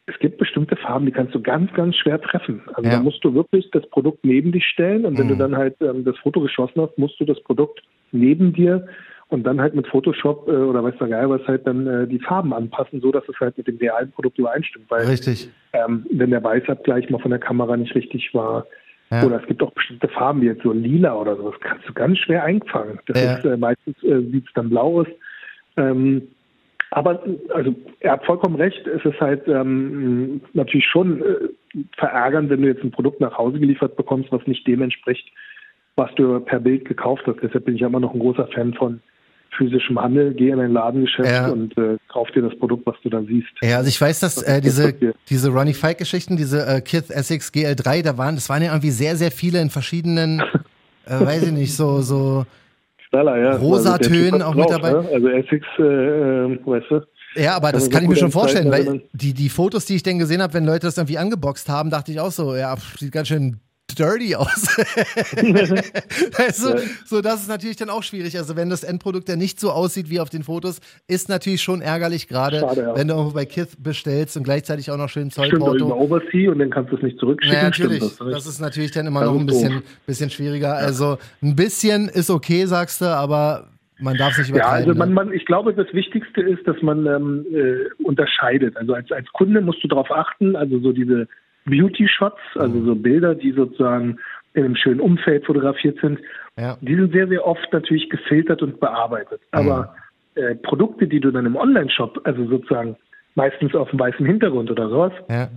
es gibt bestimmte Farben, die kannst du ganz, ganz schwer treffen. Also ja. da musst du wirklich das Produkt neben dich stellen und wenn mhm. du dann halt ähm, das Foto geschossen hast, musst du das Produkt neben dir und dann halt mit Photoshop äh, oder weiß der Geil was halt dann äh, die Farben anpassen, so dass es halt mit dem realen Produkt übereinstimmt. Weil, Richtig. Ähm, wenn der Weißabgleich mal von der Kamera nicht richtig war, ja. oder es gibt auch bestimmte Farben, wie jetzt so lila oder so, das kannst du ganz schwer einfangen. Das ja. ist äh, meistens äh, sieht es dann blau aus. Ähm, aber also er hat vollkommen recht, es ist halt ähm, natürlich schon äh, verärgernd, wenn du jetzt ein Produkt nach Hause geliefert bekommst, was nicht dem entspricht, was du per Bild gekauft hast. Deshalb bin ich immer noch ein großer Fan von physischem Handel, geh in ein Ladengeschäft ja. und äh, kauf dir das Produkt, was du da siehst. Ja, also ich weiß, dass äh, diese, diese Ronnie Fike Geschichten, diese äh, Kith Essex GL3, da waren, das waren ja irgendwie sehr, sehr viele in verschiedenen, äh, weiß ich nicht, so, so Knaller, ja. rosa also Tönen auch mit dabei. Ne? Also Essex, äh, äh, weißt du. Ja, aber das also kann ich mir schon vorstellen, weil die, die Fotos, die ich denn gesehen habe, wenn Leute das irgendwie angeboxt haben, dachte ich auch so, ja, sieht ganz schön dirty aus. also, ja. so, das ist natürlich dann auch schwierig. Also, wenn das Endprodukt dann nicht so aussieht wie auf den Fotos, ist natürlich schon ärgerlich, gerade ja. wenn du irgendwo bei Kith bestellst und gleichzeitig auch noch schön Zollporto. Stimmt, über Oversea und dann kannst du es nicht zurückschicken. Ja, natürlich. Das, das, ist natürlich dann immer noch ein bisschen, bisschen schwieriger. Also, ein bisschen ist okay, sagst du, aber man darf sich übertreiben. Ja, also man, ne? man, ich glaube, das Wichtigste ist, dass man ähm, äh, unterscheidet. Also als, als Kunde musst du darauf achten, also so diese Beauty-Shots, also mhm. so Bilder, die sozusagen in einem schönen Umfeld fotografiert sind, ja. die sind sehr, sehr oft natürlich gefiltert und bearbeitet. Mhm. Aber äh, Produkte, die du dann im Online-Shop, also sozusagen meistens auf dem weißen Hintergrund oder sowas, ja.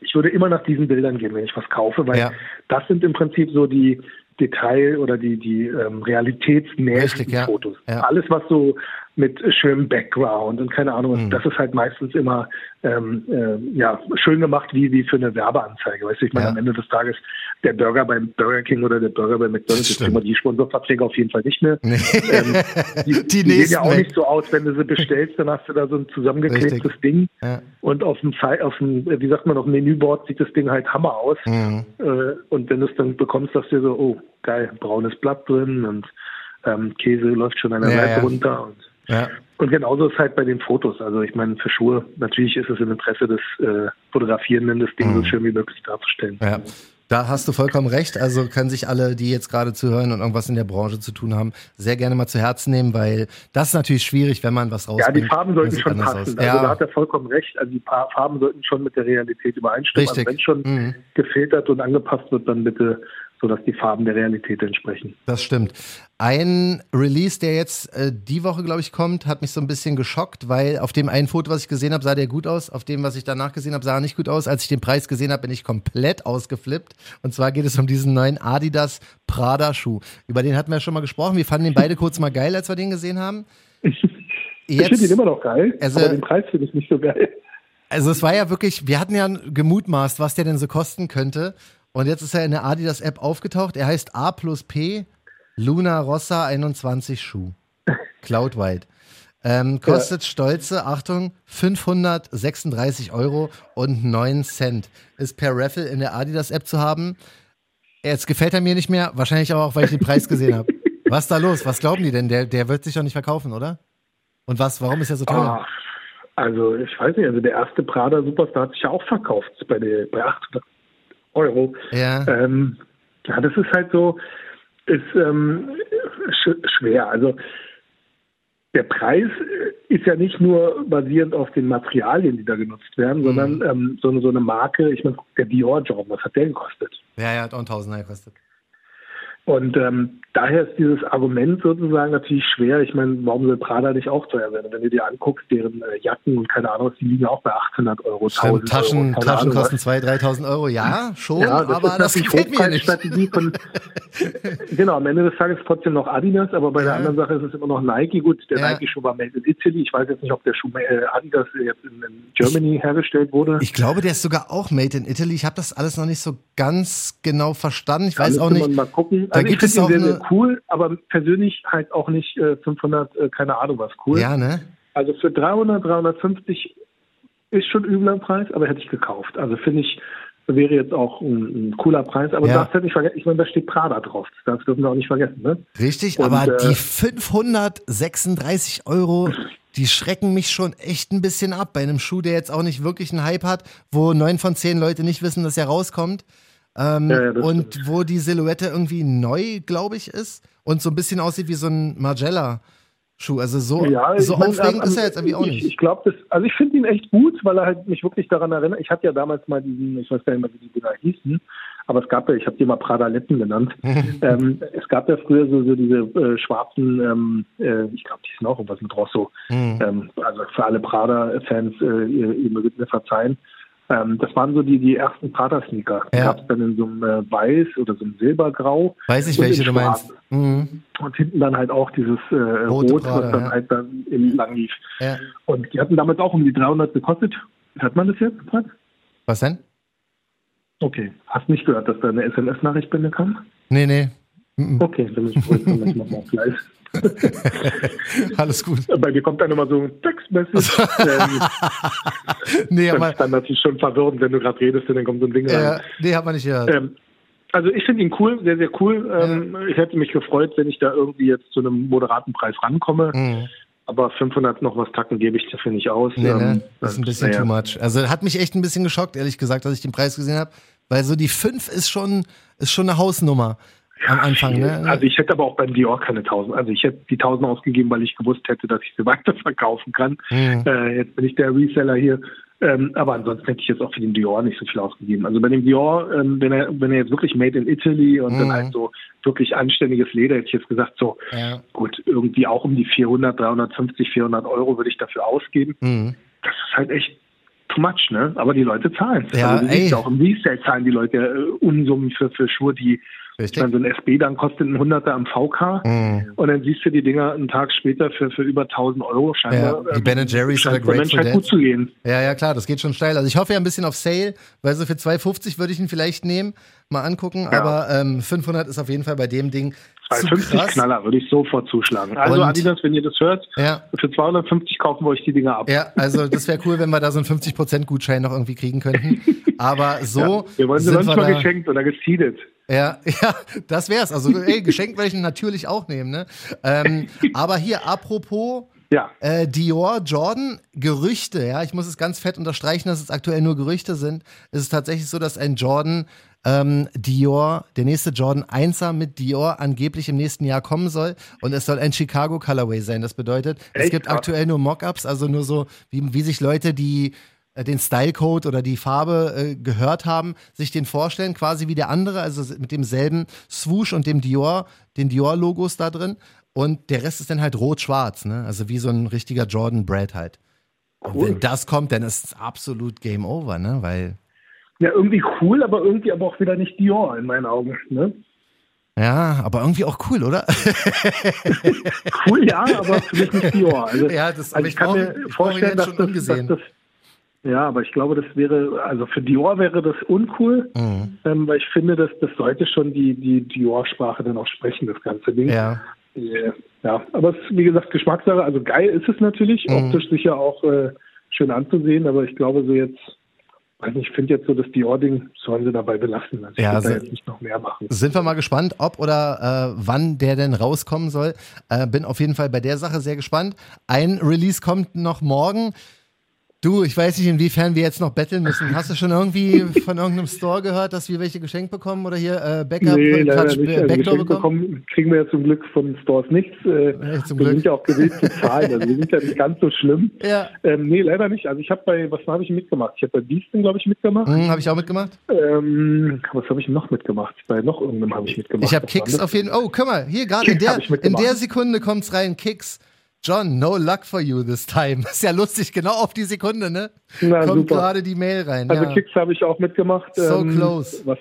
ich würde immer nach diesen Bildern gehen, wenn ich was kaufe, weil ja. das sind im Prinzip so die Detail- oder die, die ähm, realitätsnähesten Fotos. Alles, was so mit schönem Background und keine Ahnung. Mhm. Das ist halt meistens immer ähm, äh, ja schön gemacht wie wie für eine Werbeanzeige. Weißt du, ich meine ja. am Ende des Tages der Burger beim Burger King oder der Burger bei McDonald's ist immer die Sponsorverträge auf jeden Fall nicht mehr. Nee. Ähm, die, die, die sehen ja auch nicht so aus, wenn du sie bestellst, dann hast du da so ein zusammengeklebtes Richtig. Ding ja. und auf dem auf dem wie sagt man auf dem Menüboard sieht das Ding halt Hammer aus. Mhm. Äh, und wenn du es dann bekommst, sagst du so, oh geil, braunes Blatt drin und ähm, Käse läuft schon an der ja, Seite runter und ja. Und genauso ist halt bei den Fotos. Also ich meine, für Schuhe, natürlich ist es im Interesse des äh, Fotografierenden, das Ding mhm. so schön wie möglich darzustellen. Ja. Da hast du vollkommen recht. Also können sich alle, die jetzt gerade zuhören und irgendwas in der Branche zu tun haben, sehr gerne mal zu Herzen nehmen, weil das ist natürlich schwierig, wenn man was rausbringt. Ja, die Farben sollten schon passen. Aus. Also ja. da hat er vollkommen recht. Also die Farben sollten schon mit der Realität übereinstimmen. Also Richtig. Also wenn schon mhm. gefiltert und angepasst wird, dann bitte sodass die Farben der Realität entsprechen. Das stimmt. Ein Release, der jetzt äh, die Woche, glaube ich, kommt, hat mich so ein bisschen geschockt, weil auf dem einen Foto, was ich gesehen habe, sah der gut aus. Auf dem, was ich danach gesehen habe, sah er nicht gut aus. Als ich den Preis gesehen habe, bin ich komplett ausgeflippt. Und zwar geht es um diesen neuen Adidas Prada Schuh. Über den hatten wir ja schon mal gesprochen. Wir fanden den beide kurz mal geil, als wir den gesehen haben. Ich, ich finde ihn immer noch geil, also, aber den Preis finde ich nicht so geil. Also es war ja wirklich, wir hatten ja gemutmaßt, was der denn so kosten könnte. Und jetzt ist er in der Adidas App aufgetaucht. Er heißt A plus P Luna Rossa 21 Schuh. Cloud White. Ähm, kostet ja. stolze, Achtung, 536 Euro und 9 Cent. Ist per Raffle in der Adidas App zu haben. Jetzt gefällt er mir nicht mehr, wahrscheinlich aber auch, weil ich den Preis gesehen habe. Was ist da los? Was glauben die denn? Der, der wird sich doch nicht verkaufen, oder? Und was, warum ist er so teuer? Oh, also, ich weiß nicht, also der erste Prada Superstar hat sich ja auch verkauft bei, der, bei 800 Euro. Ja. Ähm, ja, das ist halt so, ist ähm, sch schwer. Also der Preis ist ja nicht nur basierend auf den Materialien, die da genutzt werden, mhm. sondern ähm, so, eine, so eine Marke, ich meine, der Dior-Job, was hat der gekostet? Ja, ja, hat auch 1000 gekostet. Und ähm, daher ist dieses Argument sozusagen natürlich schwer. Ich meine, warum soll Prada nicht auch teuer werden? Wenn du dir anguckst, deren äh, Jacken und keine Ahnung, die liegen auch bei 800 Euro, 1000 Taschen, Euro. Taschen kosten 2.000, 3.000 Euro. Ja, schon, ja, das aber das gefällt mir nicht. Von, genau, am Ende des Tages trotzdem noch Adidas, aber bei ja. der anderen Sache ist es immer noch Nike. Gut, der ja. Nike-Schuh war made in Italy. Ich weiß jetzt nicht, ob der Schuh äh, Adidas jetzt in, in, Germany hergestellt wurde. Ich glaube, der ist sogar auch made in Italy. Ich habe das alles noch nicht so ganz genau verstanden. Ich weiß auch nicht. Mal gucken. Da also gibt es auch sehr, sehr cool, aber persönlich halt auch nicht äh, 500, äh, keine Ahnung was cool. Ja, ne? Also für 300, 350 ist schon übler Preis, aber hätte ich gekauft. Also finde ich, wäre jetzt auch ein, ein cooler Preis. Aber ja. das hätte ich vergessen. Ich meine, da steht Prada drauf. Das dürfen wir auch nicht vergessen. Ne? Richtig, Und, aber äh, die 536 Euro, die schrecken mich schon echt ein bisschen ab. Bei einem Schuh, der jetzt auch nicht wirklich einen Hype hat, wo neun von zehn Leute nicht wissen, dass er rauskommt. Ähm, ja, ja, und stimmt. wo die Silhouette irgendwie neu, glaube ich, ist und so ein bisschen aussieht wie so ein Margiela. Schuh. Also so, ja, so mein, aufregend ähm, ist er jetzt irgendwie auch ich, nicht. Ich glaube, das, also ich finde ihn echt gut, weil er halt mich wirklich daran erinnert. Ich hatte ja damals mal diesen, ich weiß gar nicht mehr, wie die Dinger hießen, aber es gab ja, ich habe die mal Pradaletten genannt. ähm, es gab ja früher so, so diese äh, schwarzen, ähm, äh, ich glaube, die sind auch irgendwas mit Rosso. Mhm. Ähm, also für alle Prada-Fans, äh, ihr, ihr mögt mir verzeihen. Ähm, das waren so die, die ersten Prada-Sneaker. Die ja. gab es dann in so einem äh, Weiß oder so einem Silbergrau. Weiß ich, welche du meinst. Mhm. Und hinten dann halt auch dieses äh, Rot, Prada, was dann ja. halt dann im lang lief. Ja. Und die hatten damals auch um die 300 gekostet. Hört man das jetzt, Pat? Was denn? Okay. Hast nicht gehört, dass da eine SMS-Nachricht bei mir kam? Nee, nee. Mhm. Okay, dann ich dann nochmal gleich. Alles gut. Bei mir kommt dann immer so ein Textmessage. ähm, nee, aber. Das ist dann natürlich schon verwirrend, wenn du gerade redest und dann kommt so ein Ding äh, rein. Nee, hat man nicht gehört. Ähm, also ich finde ihn cool, sehr, sehr cool. Ähm, ja. Ich hätte mich gefreut, wenn ich da irgendwie jetzt zu einem moderaten Preis rankomme. Mhm. Aber 500 noch was tacken gebe ich dafür nicht aus. Nee, ne? Ähm, das ist ein bisschen ja. too much. Also hat mich echt ein bisschen geschockt, ehrlich gesagt, dass ich den Preis gesehen habe. Weil so die 5 ist schon, ist schon eine Hausnummer am Anfang. Ne? Also ich hätte aber auch beim Dior keine 1000. Also ich hätte die 1000 ausgegeben, weil ich gewusst hätte, dass ich sie weiterverkaufen kann. Mhm. Äh, jetzt bin ich der Reseller hier. Ähm, aber ansonsten hätte ich jetzt auch für den Dior nicht so viel ausgegeben. Also bei dem Dior, ähm, wenn er wenn er jetzt wirklich made in Italy und mhm. dann halt so wirklich anständiges Leder, hätte ich jetzt gesagt, so ja. gut, irgendwie auch um die 400, 350, 400 Euro würde ich dafür ausgeben. Mhm. Das ist halt echt too much, ne? Aber die Leute zahlen. Ja, also, ey. auch im Resale zahlen die Leute äh, Unsummen für, für Schuhe, die Richtig. Meine, so ein SB dann kostet ein Hunderter am VK mhm. und dann siehst du die Dinger einen Tag später für, für über 1000 Euro scheinbar. Ja, die Ben Jerry's oder Grateful halt gut zu gehen. Ja, ja, klar, das geht schon steil. Also ich hoffe ja ein bisschen auf Sale, weil so für 2,50 würde ich ihn vielleicht nehmen, mal angucken, ja. aber ähm, 500 ist auf jeden Fall bei dem Ding 250 Knaller würde ich sofort zuschlagen. Also und, Adidas, wenn ihr das hört, ja. für 250 kaufen wir euch die Dinger ab. Ja, also das wäre cool, wenn wir da so einen 50% Gutschein noch irgendwie kriegen könnten. Aber so. Ja, wir wollen sie manchmal geschenkt oder geseedet. Ja, ja, das wär's. Also, ey, geschenkt werde ich natürlich auch nehmen, ne? Ähm, aber hier, apropos ja. Äh, Dior, Jordan, Gerüchte, ja, ich muss es ganz fett unterstreichen, dass es aktuell nur Gerüchte sind. Es ist tatsächlich so, dass ein Jordan ähm, Dior, der nächste Jordan 1er mit Dior angeblich im nächsten Jahr kommen soll. Und es soll ein Chicago Colorway sein. Das bedeutet, Echt? es gibt aktuell nur Mockups, also nur so, wie, wie sich Leute, die den Stylecode oder die Farbe äh, gehört haben, sich den vorstellen, quasi wie der andere, also mit demselben Swoosh und dem Dior, den Dior-Logos da drin. Und der Rest ist dann halt rot-schwarz, ne? Also wie so ein richtiger Jordan Brad halt. Cool. Und wenn das kommt, dann ist es absolut Game Over, ne? Weil. Ja, irgendwie cool, aber irgendwie aber auch wieder nicht Dior in meinen Augen, ne? Ja, aber irgendwie auch cool, oder? cool, ja, aber für mich nicht Dior. Also, ja, das also ich, ich kann mir vorstellen, dass das, dass das, ja, aber ich glaube, das wäre, also für Dior wäre das uncool, mhm. ähm, weil ich finde, dass das sollte schon die, die Dior-Sprache dann auch sprechen, das ganze Ding. Ja. Ja, aber es ist, wie gesagt, Geschmackssache. Also geil ist es natürlich, mhm. optisch sicher auch äh, schön anzusehen, aber ich glaube so jetzt, weiß nicht, ich finde jetzt so das Dior-Ding sollen sie dabei belassen. Also ich ja, da jetzt nicht noch mehr machen. Sind wir mal gespannt, ob oder äh, wann der denn rauskommen soll. Äh, bin auf jeden Fall bei der Sache sehr gespannt. Ein Release kommt noch morgen Du, ich weiß nicht, inwiefern wir jetzt noch betteln müssen. Hast du schon irgendwie von irgendeinem Store gehört, dass wir welche geschenkt bekommen oder hier äh, Backup, nee, leider Quatsch, nicht. Also Backdoor bekommen? bekommen kriegen wir ja zum Glück von Stores nichts. Äh, Nee, zum wir Glück. sind ja auch gewillt zu zahlen. Also wir sind ja nicht ganz so schlimm. Ja. Ähm, nee, leider nicht. Also ich habe bei, was habe ich mitgemacht? Ich habe bei Beaston, glaube ich, mitgemacht. Hm, habe ich auch mitgemacht. Ähm, was habe ich noch mitgemacht? Bei noch irgendeinem habe ich mitgemacht. Ich habe Kicks auf jeden Fall. Oh, guck mal, hier gerade in der, in der Sekunde kommt's rein. Kicks. John, no luck for you this time. Ist ja lustig, genau auf die Sekunde, ne? Na, Kommt super. gerade die Mail rein. Also ja. Kicks habe ich auch mitgemacht. So ähm, close. Was?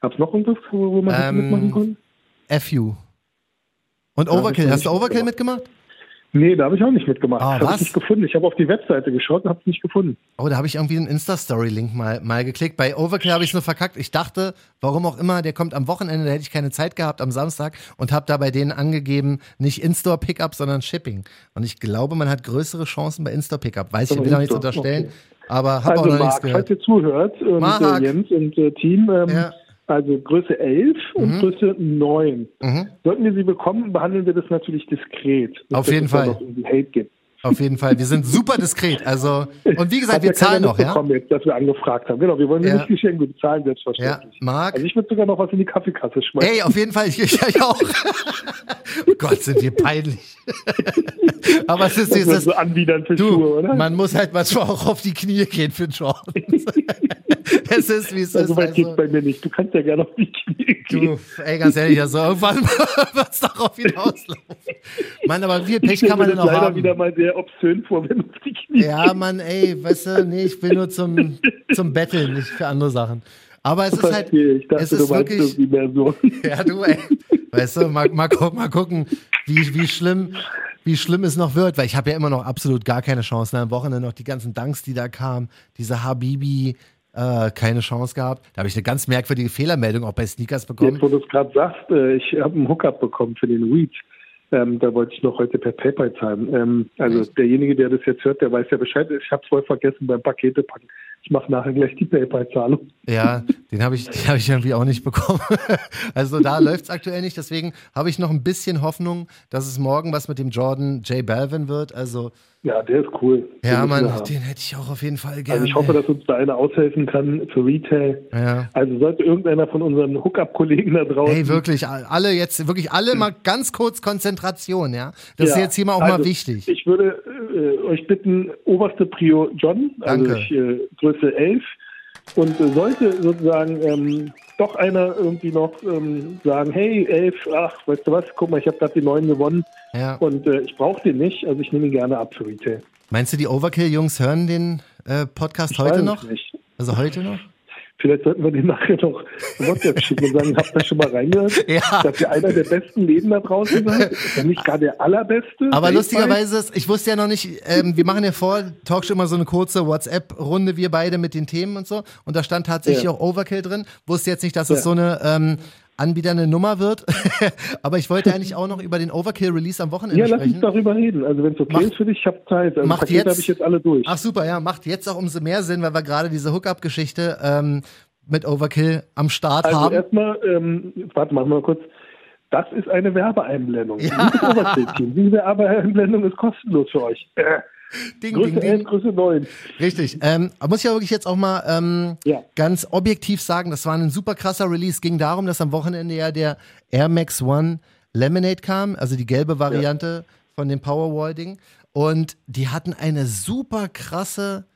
Gab es noch irgendwas, wo, wo man Ähm, mitmachen konnte? FU. Und Ja, Overkill, ich hast du Overkill mitgemacht. mitgemacht? Nee, da habe ich auch nicht mitgemacht. Ah, habe ich nicht gefunden. Ich habe auf die Webseite geschaut und habe es nicht gefunden. Oh, da habe ich irgendwie einen Insta-Story-Link mal, mal geklickt. Bei Overkill habe ich es nur verkackt. Ich dachte, warum auch immer, der kommt am Wochenende, da hätte ich keine Zeit gehabt am Samstag und habe da bei denen angegeben, nicht In-Store-Pickup, sondern Shipping. Und ich glaube, man hat größere Chancen bei In-Store-Pickup. Weiß ich, will auch nichts unterstellen, okay. aber habe Also auch noch nichts Marc, falls gehört. ihr zuhört, Marc. äh, Jens und äh, Team, ähm, Ja. Also Größe 11 und Größe 9. Mhm. Sollten wir sie bekommen, behandeln wir das natürlich diskret. Auf jeden Fall. Hate gibt. Auf jeden Fall. Wir sind super diskret. Also, und wie gesagt, wir ja zahlen noch, ja? jetzt, dass wir angefragt haben. Genau, wir wollen Ja. nicht geschenkt, wir bezahlen Ja, selbstverständlich. Marc. Also ich würde sogar noch was in die Kaffeekasse schmeißen. Hey, auf jeden Fall, ich, ich, auch. oh Gott, sind wir peinlich. Aber es ist dieses, so anbiedern für du, Schuhe, oder? man muss halt manchmal auch auf die Knie gehen für Jordans. es ist, wie es also ist. weit geht's Also, bei mir nicht. Du kannst ja gerne auf die Knie gehen. Du, ey, ganz ehrlich, also irgendwann wird es darauf hinauslaufen. Mann, aber wie viel Pech kann man denn noch leider haben? wieder mal sehr obszön vor, wenn auf die Knie Ja, Mann, ey, weißt du, nee, ich will nur zum, zum Betteln, nicht für andere Sachen. Aber es ist halt, Verstehe. Ich dachte, es ist wirklich, so. Ja, du, ey. Weißt du, mal, mal, mal gucken, wie, wie schlimm, wie schlimm es noch wird, weil ich habe ja immer noch absolut gar keine Chance. Am Wochenende noch die ganzen Danks, die da kamen, diese Habibi, äh, keine Chance gehabt. Da habe ich eine ganz merkwürdige Fehlermeldung auch bei Sneakers bekommen. Jetzt, wo du es gerade sagst, äh, ich habe einen Hookup bekommen für den Weed. Ähm, da wollte ich noch heute per PayPal zahlen. Ähm, also derjenige, der das jetzt hört, der weiß ja Bescheid. Ich habe es voll vergessen beim Pakete packen. Ich mache nachher gleich die PayPal-Zahlung. Ja, den habe ich, den hab ich irgendwie auch nicht bekommen. Also da läuft's aktuell nicht. Deswegen habe ich noch ein bisschen Hoffnung, dass es morgen was mit dem Jordan J Balvin wird. Also Ja, der ist cool. Den ja, wir Mann, haben. den hätte ich auch auf jeden Fall gerne. Also ich hoffe, dass uns da einer aushelfen kann für Retail. ja. Also sollte irgendeiner von unseren Hookup-Kollegen da draußen. Hey, wirklich, alle jetzt, wirklich alle mal ganz kurz Konzentration, ja. Das ist Ja, jetzt hier mal auch also mal wichtig. Ich würde äh, euch bitten, oberste Prio John, also Danke. ich, äh, Größe 11. Und äh, sollte sozusagen ähm, doch einer irgendwie noch ähm, sagen, hey 11, ach, weißt du was, guck mal, ich habe gerade die 9 gewonnen Ja. und äh, ich brauche den nicht, also ich nehme ihn gerne ab für Retail. Meinst du, die Overkill-Jungs hören den äh, Podcast Ich heute noch? Nicht. Also heute noch? Vielleicht sollten wir den nachher noch WhatsApp schicken und sagen, habt ihr schon mal reingehört? Ja. Dass ihr einer der besten Läden da draußen seid? Ja nicht gar der allerbeste. Aber lustigerweise, ist- ich wusste ja noch nicht, ähm, wir machen ja vor Talkshow immer so eine kurze WhatsApp-Runde, wir beide mit den Themen und so. Und da stand tatsächlich Ja. auch Overkill drin. Wusste jetzt nicht, dass es Ja. so eine ähm, anbieternde Nummer wird. Aber ich wollte eigentlich auch noch über den Overkill-Release am Wochenende Ja, lass uns sprechen. darüber reden. Also wenn es okay Macht- ist für dich, ich habe Zeit. Also macht jetzt- habe ich jetzt alle durch. Ach super, ja, macht jetzt auch umso mehr Sinn, weil wir gerade diese Hookup-Geschichte ähm, mit Overkill am Start also haben. erstmal, ähm, warte, machen wir mal kurz. Das ist eine Werbeeinblendung. Ja. Liebes Diese Werbeeinblendung ist kostenlos für euch. Äh, Ding, Größe ding, 11, ding. Größe 9. Richtig. Ähm, muss ich ja wirklich jetzt auch mal ähm, Ja. ganz objektiv sagen, das war ein super krasser Release. Ging darum, dass am Wochenende ja der Air Max One Lemonade kam, also die gelbe Variante von dem Powerwall-Ding. Und die hatten eine super krasse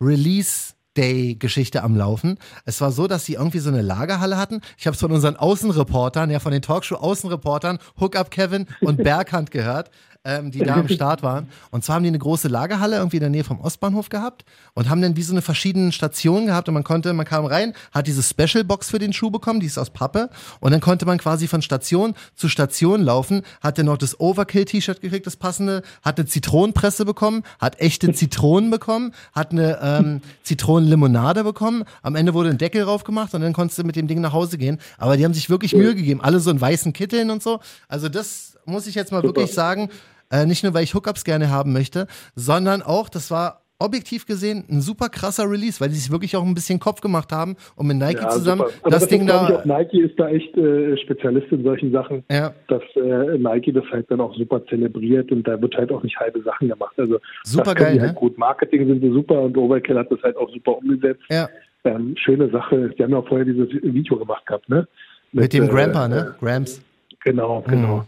Release. Day-Geschichte am Laufen. Es war so, dass sie irgendwie so eine Lagerhalle hatten. Ich habe es von unseren Außenreportern, ja von den Talkshow-Außenreportern, Hookup Kevin und Berghand gehört, ähm, die da am Start waren. Und zwar haben die eine große Lagerhalle irgendwie in der Nähe vom Ostbahnhof gehabt und haben dann wie so eine verschiedenen Stationen gehabt und man konnte, man kam rein, hat diese Special-Box für den Schuh bekommen, die ist aus Pappe und dann konnte man quasi von Station zu Station laufen, hat dann noch das Overkill-T-Shirt gekriegt, das passende, hat eine Zitronenpresse bekommen, hat echte Zitronen bekommen, hat eine ähm, Zitronenlimonade bekommen, am Ende wurde ein Deckel drauf gemacht und dann konntest du mit dem Ding nach Hause gehen, aber die haben sich wirklich Mühe gegeben, alle so in weißen Kitteln und so, also das muss ich jetzt mal Super. wirklich sagen, äh, nicht nur, weil ich Hookups gerne haben möchte, sondern auch, das war objektiv gesehen ein super krasser Release, weil die sich wirklich auch ein bisschen Kopf gemacht haben und mit Nike Ja, zusammen super. Aber das, das Ding da. Ich, auch Nike ist da echt äh, Spezialist in solchen Sachen, Ja, dass äh, Nike das halt dann auch super zelebriert und da wird halt auch nicht halbe Sachen gemacht. Also Super geil, die ne? halt gut. Marketing sind sie super und Overkill hat das halt auch super umgesetzt. ja. Ähm, schöne Sache. Die haben ja auch vorher dieses Video gemacht gehabt, ne? Mit, dem äh, Grandpa, ne? Grams. Genau, Mhm.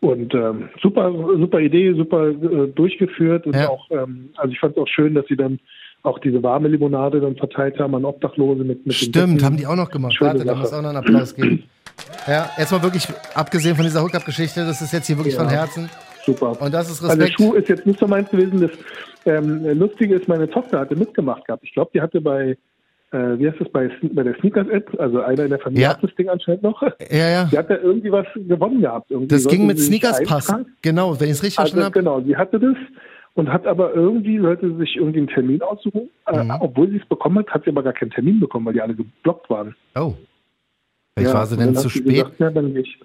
Und ähm, super, super Idee, super äh, durchgeführt und Ja. auch, ähm, also ich fand es auch schön, dass sie dann auch diese warme Limonade dann verteilt haben an Obdachlose mit, mit Stimmt, haben die auch noch gemacht. Schöne Warte, da Sache. muss auch noch einen Applaus geben. Ja, jetzt mal wirklich, abgesehen von dieser Hookup-Geschichte, das ist jetzt hier wirklich Ja. von Herzen. Super. Und das ist Also der Respekt. Schuh ist jetzt nicht so meins gewesen. Das ähm, Lustige ist, meine Tochter hatte mitgemacht gehabt. Ich glaube, die hatte bei, äh, wie heißt das, bei, bei der Sneakers-App, also einer in der Familie Ja. hat das Ding anscheinend noch. Ja, ja. Die hat da irgendwie was gewonnen gehabt. Irgendwie Das ging mit sie sich Sneakers Pass. eintragen. Genau, wenn ich es richtig Also verstanden habe. genau, sie hatte das und hat aber irgendwie, sollte sie sich irgendwie einen Termin aussuchen. Äh, Mhm. obwohl sie es bekommen hat, hat sie aber gar keinen Termin bekommen, weil die alle geblockt waren. Oh. Vielleicht war sie denn zu spät. Gesagt, ja.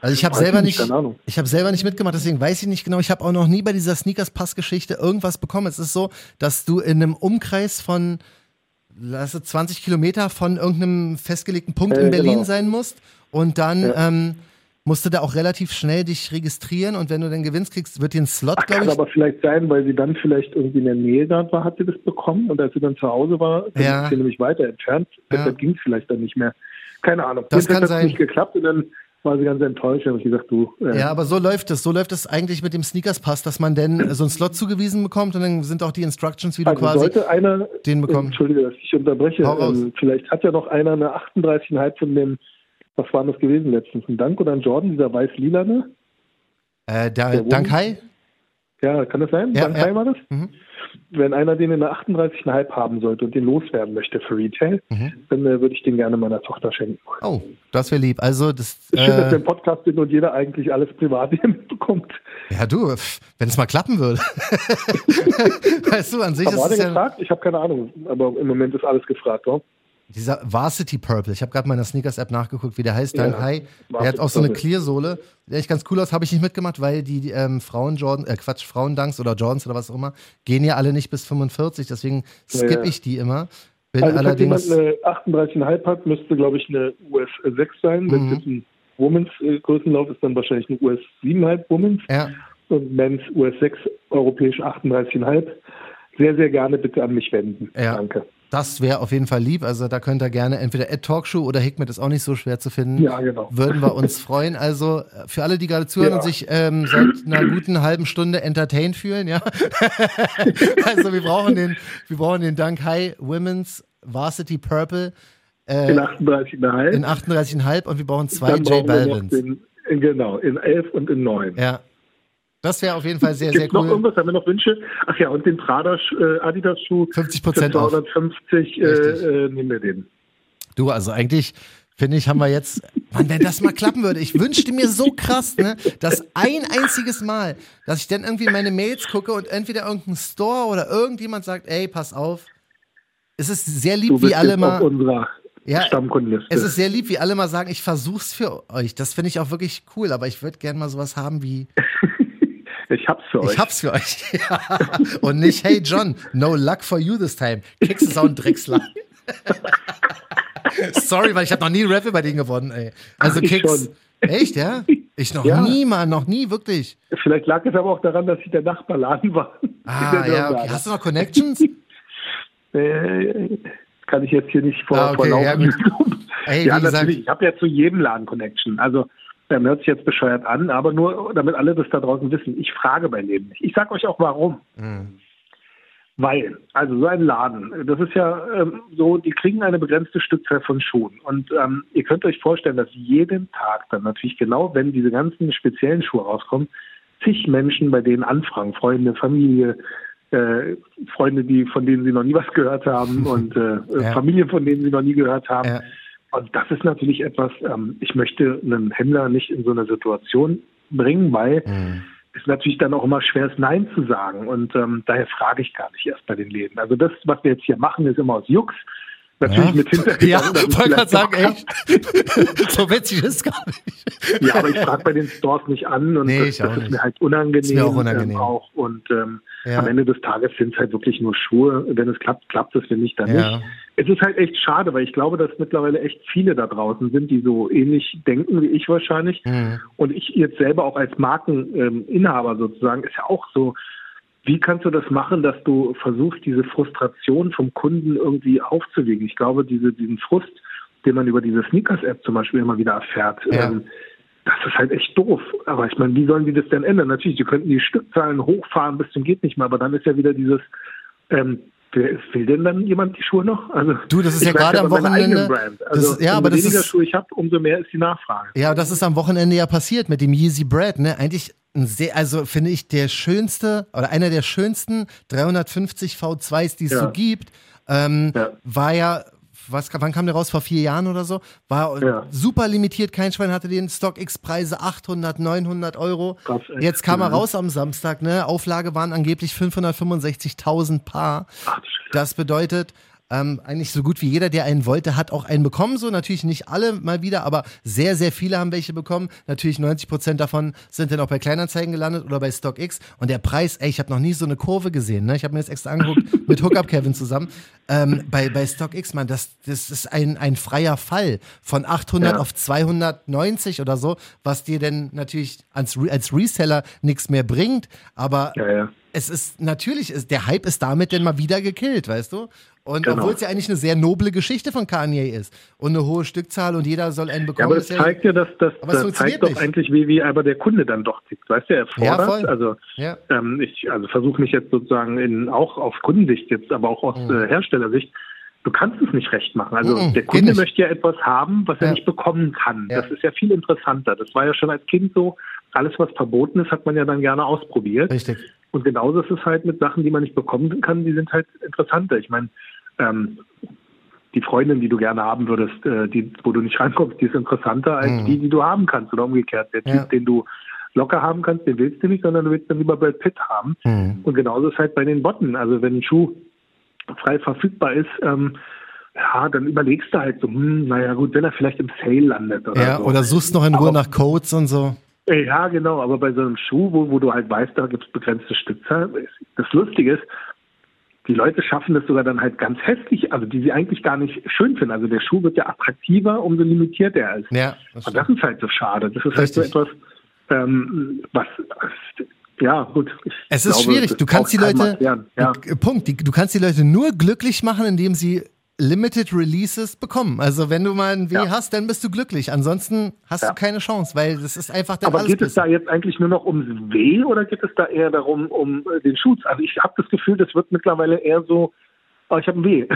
Also ich habe selber nicht, ich habe selber nicht mitgemacht, deswegen weiß ich nicht genau. Ich habe auch noch nie bei dieser Sneakers Pass Geschichte irgendwas bekommen. Es ist so, dass du in einem Umkreis von lass es 20 Kilometer von irgendeinem festgelegten Punkt Äh, in Berlin genau. sein musst und dann Ja. ähm, musst du da auch relativ schnell dich registrieren und wenn du dann gewinnst kriegst, wird dir ein Slot, kann glaube ich. aber vielleicht sein, weil sie dann vielleicht irgendwie in der Nähe da war, hat sie das bekommen und als sie dann zu Hause war, Ja. ist sie nämlich weiter entfernt. Ja. Deshalb ging es vielleicht dann nicht mehr. Keine Ahnung. Das Jedenfalls kann sein. nicht geklappt und dann war sie ganz enttäuscht. Habe ich gesagt, du, äh, Ja, aber so läuft es. So läuft es eigentlich mit dem Sneakers Pass, dass man denn so einen Slot zugewiesen bekommt und dann sind auch die Instructions, wie du also quasi sollte einer, den bekommen. Entschuldige, dass ich unterbreche, ähm, vielleicht hat ja noch einer eine 38,5 von dem, was war das gewesen letztens, ein Dank oder ein Jordan, dieser weiß-lilane? Äh, Der Dank Wohnung? Hai? Ja, kann das sein? Ja, Dank ja. War das? Mhm. Wenn einer den in der 38,5 haben sollte und den loswerden möchte für Retail, Mhm. dann äh, würde ich den gerne meiner Tochter schenken. Oh, das wäre lieb. Also das. Ich finde, dass wir Äh, im Podcast sind und jeder eigentlich alles privat hier mitbekommt. ja, du, wenn es mal klappen würde. weißt du, an sich Aber ist es der ja gefragt? Ich habe keine Ahnung. Aber im Moment ist alles gefragt, oder? Dieser Varsity Purple. Ich habe gerade mal in der Sneakers App nachgeguckt, wie der heißt. Dank Ja, Hai. Der hat auch so eine. Clear-Sohle. Der echt ganz cool aus. Habe ich nicht mitgemacht, weil die, ähm, Frauen Jordan, äh, Quatsch, Frauen-Dunks oder Jordans oder was auch immer, gehen ja alle nicht bis 45. Deswegen skippe Ja, ich die immer. Bin Also, falls jemand allerdings. eine 38,5 hat, müsste, glaube ich, eine US 6 sein. Wenn Mhm. es jetzt ein Womens äh, Größenlauf ist, dann wahrscheinlich eine US 7,5 Womens. Ja, Und Men's US 6, europäisch 38,5. Sehr, sehr gerne bitte an mich wenden. Ja. Danke. Das wäre auf jeden Fall lieb. Also da könnt ihr gerne entweder Ed Talkshow oder Hikmet ist auch nicht so schwer zu finden. Ja, genau. Würden wir uns freuen. Also äh, für alle, die gerade zuhören Ja. und sich ähm, seit einer guten halben Stunde entertained fühlen, ja. also wir brauchen den, wir brauchen den Dank High Women's Varsity Purple äh, In 38,5. in 38,5 und wir brauchen zwei J Balvins. genau, in 11 und in 9. Ja. Das wäre auf jeden Fall sehr, sehr Gibt noch cool. irgendwas? Haben wir noch Wünsche? Ach ja, und den Prada äh, Adidas Schuh 50% für auf. 250 äh, äh, nehmen wir den. Du, also eigentlich finde ich, haben wir jetzt, Mann, wenn das mal klappen würde, ich wünschte mir so krass, ne, dass ein einziges Mal, dass ich dann irgendwie in meine Mails gucke und entweder irgendein Store oder irgendjemand sagt, ey, pass auf. Es ist sehr lieb, wie alle mal. Ja, Stammkundenliste. Es ist sehr lieb, wie alle mal sagen, ich versuch's für euch. Das finde ich auch wirklich cool, aber ich würde gerne mal sowas haben wie, ich hab's für euch. ich hab's für euch. Ja. Und nicht, hey John, no luck for you this time. Kicks ist auch ein Drechsler. Sorry, weil ich habe noch nie Rap über den gewonnen, ey. Also Ach, Kicks. Echt, ja? Ich noch Ja. nie, Mann, noch nie, wirklich. Vielleicht lag es aber auch daran, dass ich der Nachbarladen war. Ah, ja, okay. Hast du noch Connections? Äh, kann ich jetzt hier nicht vor, Ah, okay, vor ja. Ey, ja, natürlich. Ich habe ja zu jedem Laden Connection. Also, ähm, hört sich jetzt bescheuert an, aber nur, damit alle das da draußen wissen. Ich frage bei Leben nicht. Ich sage euch auch warum. Hm. Weil, also so ein Laden, das ist ja ähm, so, die kriegen eine begrenzte Stückzahl von Schuhen. Und ähm, ihr könnt euch vorstellen, dass jeden Tag dann natürlich genau, wenn diese ganzen speziellen Schuhe rauskommen, zig Menschen bei denen anfragen, Freunde, Familie, äh, Freunde, die von denen sie noch nie was gehört haben und äh, Ja. Familie, von denen sie noch nie gehört haben. Ja. Und das ist natürlich etwas, ähm, ich möchte einen Händler nicht in so eine Situation bringen, weil Hm. ist natürlich dann auch immer schwer, es Nein zu sagen. Und ähm, daher frage ich gar nicht erst bei den Läden. Also das, was wir jetzt hier machen, ist immer aus Jux. Natürlich ja. mit Hintergrund. Ja, wollte gerade sagen, echt. so witzig ist gar nicht. Ja, aber ich frage bei den Stores nicht an und Nee, das, das ist mir halt unangenehm. Ist mir auch unangenehm. Ähm, auch. Und ähm, Ja. am Ende des Tages sind es halt wirklich nur Schuhe. Wenn es klappt, klappt es, wenn nicht, dann Ja. nicht. Es ist halt echt schade, weil ich glaube, dass mittlerweile echt viele da draußen sind, die so ähnlich denken wie ich wahrscheinlich. Mhm. Und ich jetzt selber auch als Markeninhaber sozusagen, ist ja auch so, wie kannst du das machen, dass du versuchst, diese Frustration vom Kunden irgendwie aufzuwiegen? Ich glaube, diese, diesen Frust, den man über diese Sneakers-App zum Beispiel immer wieder erfährt, Ja. ähm, das ist halt echt doof. Aber ich meine, wie sollen die das denn ändern? Natürlich, die könnten die Stückzahlen hochfahren bis zum geht nicht mehr, aber dann ist ja wieder dieses, ähm, will denn dann jemand die Schuhe noch? Also Du, das ist ja gerade am Wochenende-. Also das- ja, aber das weniger ist- Schuhe ich habe, umso mehr ist die Nachfrage. Ja, das ist am Wochenende ja passiert mit dem Yeezy Bread, ne? Eigentlich ein sehr, also finde ich der schönste oder einer der schönsten 350 V2s, die es Ja. so gibt, ähm, Ja. war ja, was, wann kam der raus? Vor vier Jahren oder so? War Ja. super limitiert, kein Schwein hatte den StockX-Preise 800, 900 Euro. Jetzt kam er Mhm. raus am Samstag, ne? Auflage waren angeblich 565.000 Paar. Ach. Das bedeutet, ähm, eigentlich so gut wie jeder, der einen wollte, hat auch einen bekommen. So natürlich nicht alle mal wieder, aber sehr, sehr viele haben welche bekommen. Natürlich 90 Prozent davon sind dann auch bei Kleinanzeigen gelandet oder bei StockX. Und der Preis, ey, ich habe noch nie so eine Kurve gesehen. Ne? Ich habe mir das extra angeguckt mit Hookup Kevin zusammen. Ähm, bei, bei StockX, man, das, das ist ein, ein freier Fall von 800 Ja. auf 290 oder so, was dir denn natürlich als, Re als Reseller nichts mehr bringt. Aber Ja, ja. Es ist natürlich, ist, der Hype ist damit denn mal wieder gekillt, weißt du? Und Genau. obwohl es ja eigentlich eine sehr noble Geschichte von Kanye ist und eine hohe Stückzahl und jeder soll einen Ja, bekommen. aber das ist ja- zeigt ja, dass das, Aber es das zeigt doch nicht. eigentlich, wie, wie aber der Kunde dann doch tickt. Weißt du, er Ja, fordert, voll. also ja. ähm, ich also versuche mich jetzt sozusagen in, auch auf Kundensicht jetzt, aber auch aus Mhm. äh, Herstellersicht, du kannst es nicht recht machen. Also Mhm, der Kunde möchte ja etwas haben, was er Ja. nicht bekommen kann. Ja. Das ist ja viel interessanter. Das war ja schon als Kind so, alles was verboten ist, hat man ja dann gerne ausprobiert. Richtig. Und genauso ist es halt mit Sachen, die man nicht bekommen kann, die sind halt interessanter. Ich meine, ähm, die Freundin, die du gerne haben würdest, äh, die, wo du nicht reinkommst, die ist interessanter als Mhm. die, die du haben kannst oder umgekehrt. Der Ja. Typ, den du locker haben kannst, den willst du nicht, sondern du willst dann lieber Brad Pitt haben. Mhm. Und genauso ist halt bei den Botten. Also wenn ein Schuh frei verfügbar ist, ähm, ja, dann überlegst du halt so, hm, naja gut, wenn er vielleicht im Sale landet oder Ja, so. oder suchst noch in Ruhe nach Codes und so. Äh, Ja, genau, aber bei so einem Schuh, wo, wo du halt weißt, da gibt es begrenzte Stückzahl, das Lustige ist, die Leute schaffen das sogar dann halt ganz hässlich, also die sie eigentlich gar nicht schön finden. Also der Schuh wird ja attraktiver, umso limitierter er ist. Ja, das Und das ist halt so schade. Das ist Richtig. halt so etwas, ähm, was, ja, gut. ich Es ist glaube, schwierig. Du kannst die Leute. Ja. Punkt, die, du kannst die Leute nur glücklich machen, indem sie Limited Releases bekommen. Also wenn du mal ein W Ja. hast, dann bist du glücklich. Ansonsten hast Ja. du keine Chance, weil das ist einfach dann Aber geht es da jetzt eigentlich nur noch ums Weh oder geht es da eher darum, um äh, den Schutz? Also ich habe das Gefühl, das wird mittlerweile eher so, oh, ich habe ein Weh.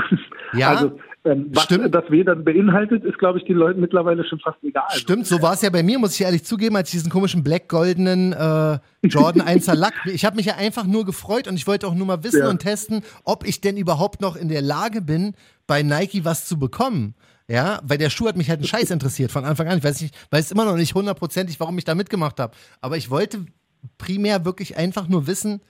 Ja, also ähm, was stimmt. das Weh dann beinhaltet, ist, glaube ich, den Leuten mittlerweile schon fast egal. Stimmt, so war es ja bei mir, muss ich ehrlich zugeben, als ich diesen komischen black-goldenen äh, Jordan 1er Lack. Ich habe mich ja einfach nur gefreut und ich wollte auch nur mal wissen Ja. und testen, ob ich denn überhaupt noch in der Lage bin, bei Nike was zu bekommen. Ja, weil der Schuh hat mich halt einen Scheiß interessiert von Anfang an. Ich weiß nicht, weiß immer noch nicht hundertprozentig, warum ich da mitgemacht habe. Aber ich wollte primär wirklich einfach nur wissen,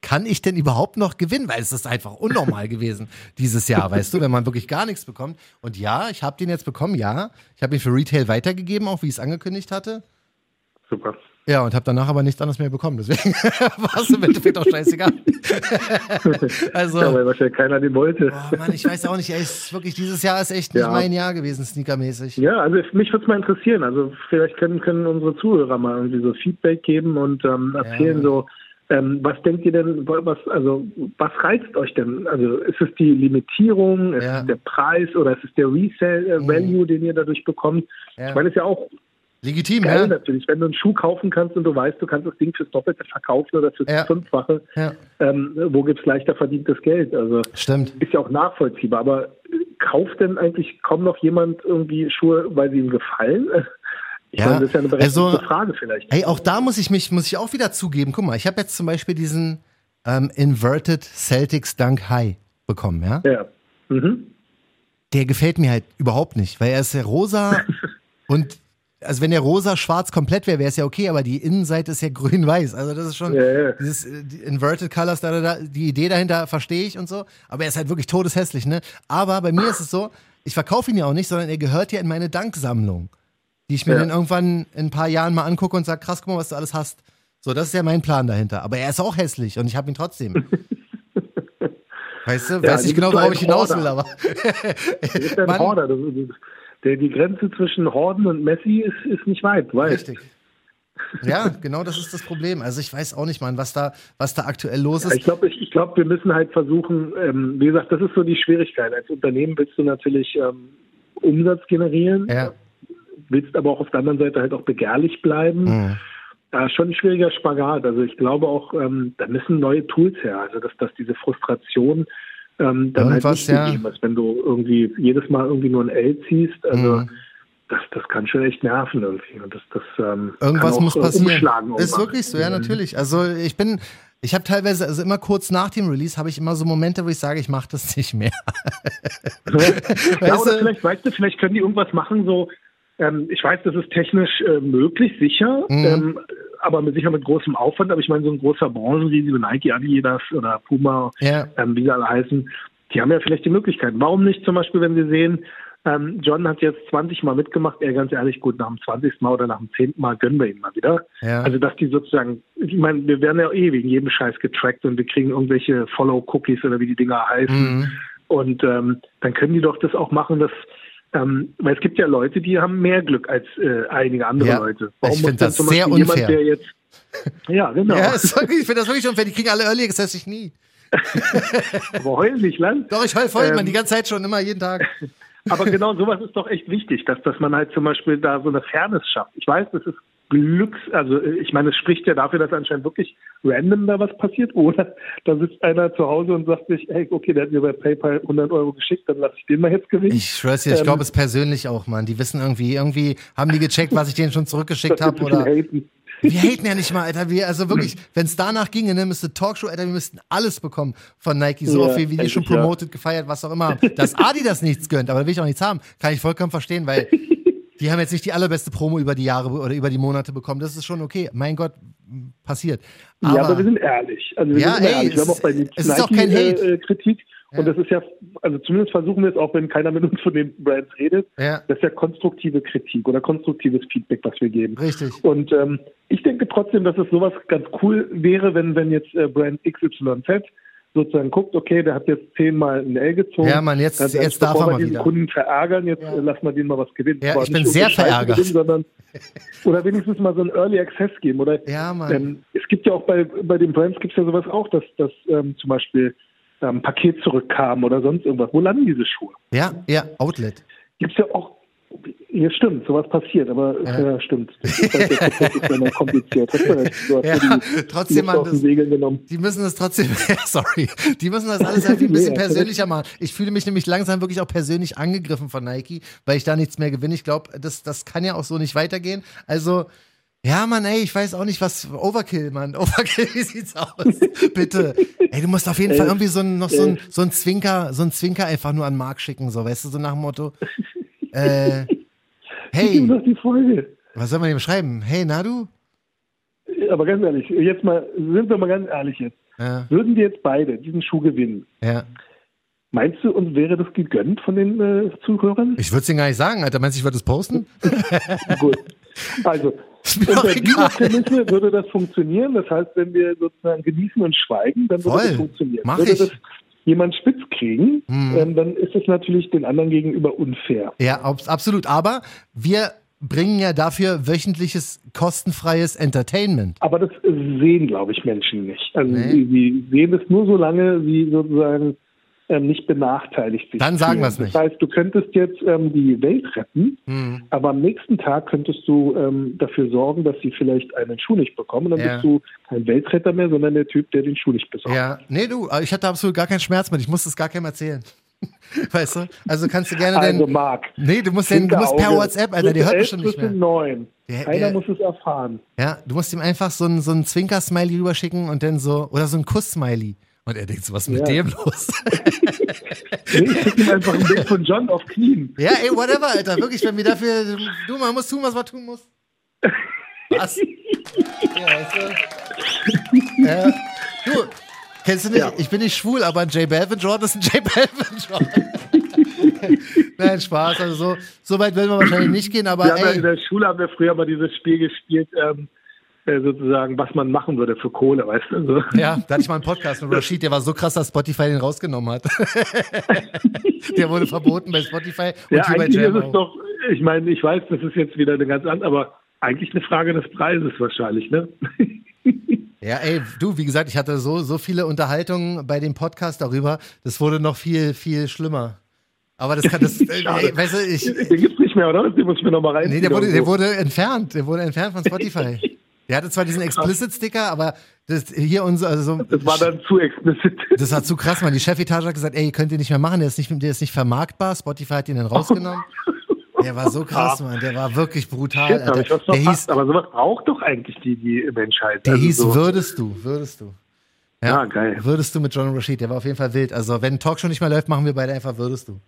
kann ich denn überhaupt noch gewinnen? Weil es ist einfach unnormal gewesen dieses Jahr, weißt du, wenn man wirklich gar nichts bekommt. Und ja, ich habe den jetzt bekommen, ja. Ich habe ihn für Retail weitergegeben, auch wie ich es angekündigt hatte. Super. Ja, und habe danach aber nichts anderes mehr bekommen. Deswegen war es im Endeffekt auch scheißegal. also, Ja, weil wahrscheinlich keiner den wollte. oh Mann, ich weiß auch nicht, ey, ist wirklich, dieses Jahr ist echt nicht Ja. mein Jahr gewesen, sneakermäßig. Ja, also mich würde es mal interessieren. Also vielleicht können, können unsere Zuhörer mal irgendwie so Feedback geben und ähm, erzählen Ja. so, ähm, was denkt ihr denn, was, also was reizt euch denn? Also ist es die Limitierung, ist Ja. es der Preis oder ist es der Resale-Value, den ihr dadurch bekommt? Ja. Ich meine, es ist ja auch Legitim, geil ja? natürlich, wenn du einen Schuh kaufen kannst und du weißt, du kannst das Ding fürs Doppelte verkaufen oder fürs Ja. Fünffache. Ja. Ähm, wo gibt's leichter verdientes Geld? Also Stimmt. ist ja auch nachvollziehbar, aber äh, kauft denn eigentlich kaum noch jemand irgendwie Schuhe, weil sie ihm gefallen? Ich Ja, meine, das ist ja eine berechtigte also- Frage vielleicht. Ey, auch da muss ich mich, muss ich auch wieder zugeben. Guck mal, ich habe jetzt zum Beispiel diesen ähm, Inverted Celtics Dunk High bekommen, ja? Ja. Mhm. Der gefällt mir halt überhaupt nicht, weil er ist ja rosa und also wenn der rosa-schwarz komplett wäre, wäre es ja okay, aber die Innenseite ist ja grün-weiß. Also das ist schon Ja, ja. dieses äh, Inverted Colors, da, da, da, die Idee dahinter verstehe ich und so. Aber er ist halt wirklich todeshässlich, ne? Aber bei mir ist es so, ich verkaufe ihn ja auch nicht, sondern er gehört ja in meine Danksammlung, die ich mir Ja. dann irgendwann in ein paar Jahren mal angucke und sage, krass, guck mal, was du alles hast. So, das ist ja mein Plan dahinter. Aber er ist auch hässlich und ich habe ihn trotzdem. Weißt du, weiß die nicht genau, worauf ich hinaus will, aber. Ist Mann. Horder. Das, das, der, die Grenze zwischen Horden und Messi ist, ist nicht weit, weißt Richtig. Ja, genau das ist das Problem. Also ich weiß auch nicht, Mann, was da, was da aktuell los Ja, ist. Ich glaube, ich, ich glaub, wir müssen halt versuchen, ähm, wie gesagt, das ist so die Schwierigkeit. Als Unternehmen willst du natürlich ähm, Umsatz generieren, Ja. willst aber auch auf der anderen Seite halt auch begehrlich bleiben. Mhm. Ja, schon ein schwieriger Spagat. Also ich glaube auch, ähm, da müssen neue Tools her. Also dass, dass diese Frustration ähm, dann halt nicht gegeben ist, wenn du irgendwie jedes Mal irgendwie nur ein L ziehst. Also Mhm. das, das kann schon echt nerven irgendwie. Und das, das ähm, Irgendwas auch, muss äh, passieren. Ist wirklich so, ja, natürlich. Also ich bin, ich habe teilweise, also immer kurz nach dem Release, habe ich immer so Momente, wo ich sage, ich mache das nicht mehr. ja, oder vielleicht, weißt du, vielleicht können die irgendwas machen, so, ähm, ich weiß, das ist technisch äh, möglich, sicher, Mhm. ähm, aber mit sicher mit großem Aufwand, aber ich meine, so ein großer Branchenriese wie Nike, Adidas oder Puma, Ja. ähm, wie sie alle heißen, die haben ja vielleicht die Möglichkeit. Warum nicht zum Beispiel, wenn wir sehen, ähm, John hat jetzt 20 Mal mitgemacht, er ganz ehrlich, gut, nach dem 20. Mal oder nach dem 10. Mal gönnen wir ihn mal wieder. Ja. Also, dass die sozusagen, ich meine, wir werden ja eh wegen jedem Scheiß getrackt und wir kriegen irgendwelche Follow-Cookies oder wie die Dinger heißen. Mhm. Und ähm, dann können die doch das auch machen, dass ähm, weil es gibt ja Leute, die haben mehr Glück als äh, einige andere Ja. Leute. Ich muss find dann das zum sehr Beispiel unfair. Jemand, der jetzt, ja, genau. Ja, wirklich, ich finde das wirklich unfair. Die kriegen alle Early Access, ich nie. Aber heul nicht, Land. Doch, ich heul voll, Ähm, man, die ganze Zeit schon, immer jeden Tag. Aber genau sowas ist doch echt wichtig, dass, dass man halt zum Beispiel da so eine Fairness schafft. Ich weiß, das ist Glücks, also äh, ich meine, es spricht ja dafür, dass anscheinend wirklich random da was passiert. Oder da sitzt einer zu Hause und sagt sich, hey, okay, der hat mir bei PayPal 100 Euro geschickt, dann lasse ich den mal jetzt gewinnen. Ich schwör's dir, ich Ähm, glaube es persönlich auch, Mann. Die wissen irgendwie, irgendwie haben die gecheckt, was ich denen schon zurückgeschickt habe. viel Oder haten. wir haten ja nicht mal, Alter. Wir, also wirklich, wenn es danach ginge, ne, müsste Talkshow, Alter, wir müssten alles bekommen von Nike. So Ja, oft wie wir die schon endlich, ja. promoted, gefeiert, was auch immer. Dass Adi das nichts gönnt, aber will ich auch nichts haben. Kann ich vollkommen verstehen, weil die haben jetzt nicht die allerbeste Promo über die Jahre oder über die Monate bekommen. Das ist schon okay. Mein Gott, passiert. ja, aber wir sind ehrlich. Also wir Ja, sind ey, ehrlich. Wir haben auch bei ist- es ist auch kein Hate. Nike äh, Kritik. Ja. Und das ist ja, also zumindest versuchen wir es auch, wenn keiner mit uns von den Brands redet, ja, das ist ja konstruktive Kritik oder konstruktives Feedback, was wir geben. richtig. Und ähm, ich denke trotzdem, dass es sowas ganz cool wäre, wenn, wenn jetzt äh, Brand XYZ sozusagen guckt, okay, der hat jetzt zehnmal ein L gezogen. Ja, Mann, jetzt- Ganz jetzt darf er wir mal wieder. Kunden verärgern, jetzt Ja. äh, lassen wir den mal was gewinnen. Ja, ich nicht bin sehr verärgert. Gewinnen, sondern, oder wenigstens mal so ein Early Access geben. Oder Ja, Mann. ähm, es gibt ja auch bei, bei den Brands gibt es ja sowas auch, dass, dass ähm, zum Beispiel ähm, Paket zurückkam oder sonst irgendwas. Wo landen diese Schuhe? Ja, ja, Outlet. Gibt es ja auch, ja stimmt, sowas passiert, aber Ja. ja, stimmt. Das ist halt, der Prozess ist dann kompliziert. Hast du recht. Du hast Ja, die trotzdem, den Segeln genommen. Die müssen das trotzdem, sorry, die müssen das alles irgendwie ein bisschen Nee, persönlicher machen. Ich fühle mich nämlich langsam wirklich auch persönlich angegriffen von Nike, weil ich da nichts mehr gewinne. Ich glaube, das, das kann ja auch so nicht weitergehen. Also, ja, Mann, ey, ich weiß auch nicht, was Overkill, Mann. Overkill, wie sieht's aus? Bitte. Ey, du musst auf jeden Fall irgendwie so ein, noch so ein, so ein Zwinker, so ein Zwinker einfach nur an Mark schicken, so, weißt du, so nach dem Motto. Äh, hey, gesagt, die Folge. was soll man dem schreiben? Hey, Nadu? Aber ganz ehrlich, jetzt mal, sind wir mal ganz ehrlich jetzt. Ja, Würden wir jetzt beide diesen Schuh gewinnen, ja. meinst du, uns wäre das gegönnt von den äh, Zuhörern? Ich würde es dir gar nicht sagen, Alter. Meinst du, ich würde es posten? Gut. Also, doch unter dieser egal. Prämisse würde das funktionieren. Das heißt, wenn wir sozusagen genießen und schweigen, dann würde Voll. das funktionieren. Mach würde ich. das jemand spitz kriegen, Hm. ähm, dann ist es natürlich den anderen gegenüber unfair. Ja, abs- absolut. Aber wir bringen ja dafür wöchentliches, kostenfreies Entertainment. Aber das sehen, glaube ich, Menschen nicht. Also Nee. sie, sie sehen es nur so lange, wie sozusagen ähm, nicht benachteiligt sich. Dann sagen fühlen. wir's nicht. Das heißt, du könntest jetzt ähm, die Welt retten, Hm. aber am nächsten Tag könntest du ähm, dafür sorgen, dass sie vielleicht einen Schuh nicht bekommen. Dann Ja. bist du kein Weltretter mehr, sondern der Typ, der den Schuh nicht besorgt. Ja, nee, du, ich hatte absolut gar keinen Schmerz mit. Ich musste es gar keinem erzählen. Weißt du? Also kannst du gerne Also den. Marc, Nee, du musst, den, du musst per. WhatsApp, Alter, die hört bestimmt elf nicht mehr. neun. Der- Keiner der- muss es erfahren. Ja, du musst ihm einfach so ein, so ein Zwinker-Smiley rüberschicken und dann so, oder so ein Kuss-Smiley. Und er denkt so, was ist mit Ja. dem los? Nee, ich schicke ihm einfach ein Bild von John auf Knien. ja, ey, whatever, Alter. Wirklich, wenn wir dafür, du, man muss tun, was man tun muss. Was? Ja, weißt du? Ja. Du, kennst du nicht, Ja. ich bin nicht schwul, aber ein J Balvin Jordan ist ein J Balvin Jordan. Nein, Spaß. Also so, so weit werden wir wahrscheinlich nicht gehen, aber ja ey, in der Schule haben wir früher mal dieses Spiel gespielt, ähm, äh, sozusagen, was man machen würde für Kohle, weißt du? So. Ja, da hatte ich mal einen Podcast mit Rashid, der war so krass, dass Spotify den rausgenommen hat. der wurde verboten bei Spotify und Ja, eigentlich ist es doch, ich meine, ich weiß, das ist jetzt wieder eine ganz andere, aber eigentlich eine Frage des Preises wahrscheinlich, ne? Ja, ey, du, wie gesagt, ich hatte so, so viele Unterhaltungen bei dem Podcast darüber, das wurde noch viel, viel schlimmer. Aber das kann, das, äh, ey, weißt du, ich, Den gibt's nicht mehr, oder? Den muss ich mir nochmal rein. nee, der wurde, der wurde entfernt, der wurde entfernt von Spotify. Der hatte zwar diesen Explicit-Sticker, aber das hier unser, also, Das war dann zu explizit. das war zu krass, man. Die Chefetage hat gesagt, ey, könnt ihr nicht mehr machen, der ist nicht, der ist nicht vermarktbar. Spotify hat ihn dann rausgenommen. Der war so krass, Mann. Der war wirklich brutal. Shit, ich Alter. was Der hieß, aber sowas braucht doch eigentlich die, die Menschheit. der Also hieß so. Würdest du, würdest du. Ja, geil. Würdest du mit John Rashid, der war auf jeden Fall wild. Also, wenn Talkshow nicht mehr läuft, machen wir beide einfach Würdest du.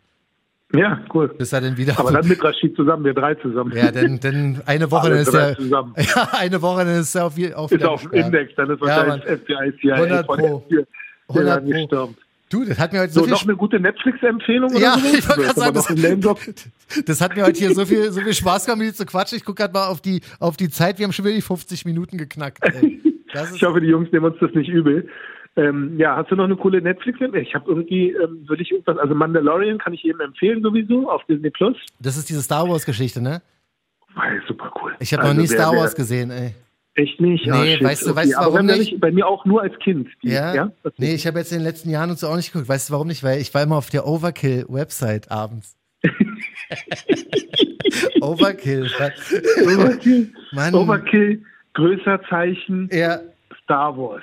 Ja, cool. Bis er dann wieder. Aber dann mit Rashid zusammen, wir drei zusammen. ja, denn, denn eine Woche, Alle dann ist der. zusammen. Ja, eine Woche, dann ist er auf, auf Ist auf dem. Index, dann ist Ja, wahrscheinlich Mann. FBI, CIA 100 von Pro. der 100 Pro. gestürmt. Du, das hat mir heute so, So, viel noch eine gute Netflix-Empfehlung oder Ja, so? ich wollte gerade sagen, das, das hat mir heute hier so viel, so viel Spaß gemacht, mit dir zu quatschen. Ich gucke gerade mal auf die, auf die Zeit. Wir haben schon wieder die 50 Minuten geknackt. Ich hoffe, die Jungs nehmen uns das nicht übel. Ähm, ja, hast du noch eine coole netflix -Empfehlung? Ich habe irgendwie, ähm, würde ich irgendwas, also Mandalorian kann ich jedem empfehlen sowieso auf Disney Plus. das ist diese Star Wars-Geschichte, ne? War super cool. Ich habe Also noch nie Star Wars gesehen, ey. Echt nicht? Nee, shit, weißt du- weißt du, warum nicht? ich- Bei mir auch nur als Kind. Die, Ja? ja? Nee, ich habe jetzt in den letzten Jahren und so auch nicht geguckt. Weißt du warum nicht? Weil ich war immer auf der Overkill-Website abends. Overkill. Overkill, Mann. Overkill, größer Zeichen, Ja, Star Wars.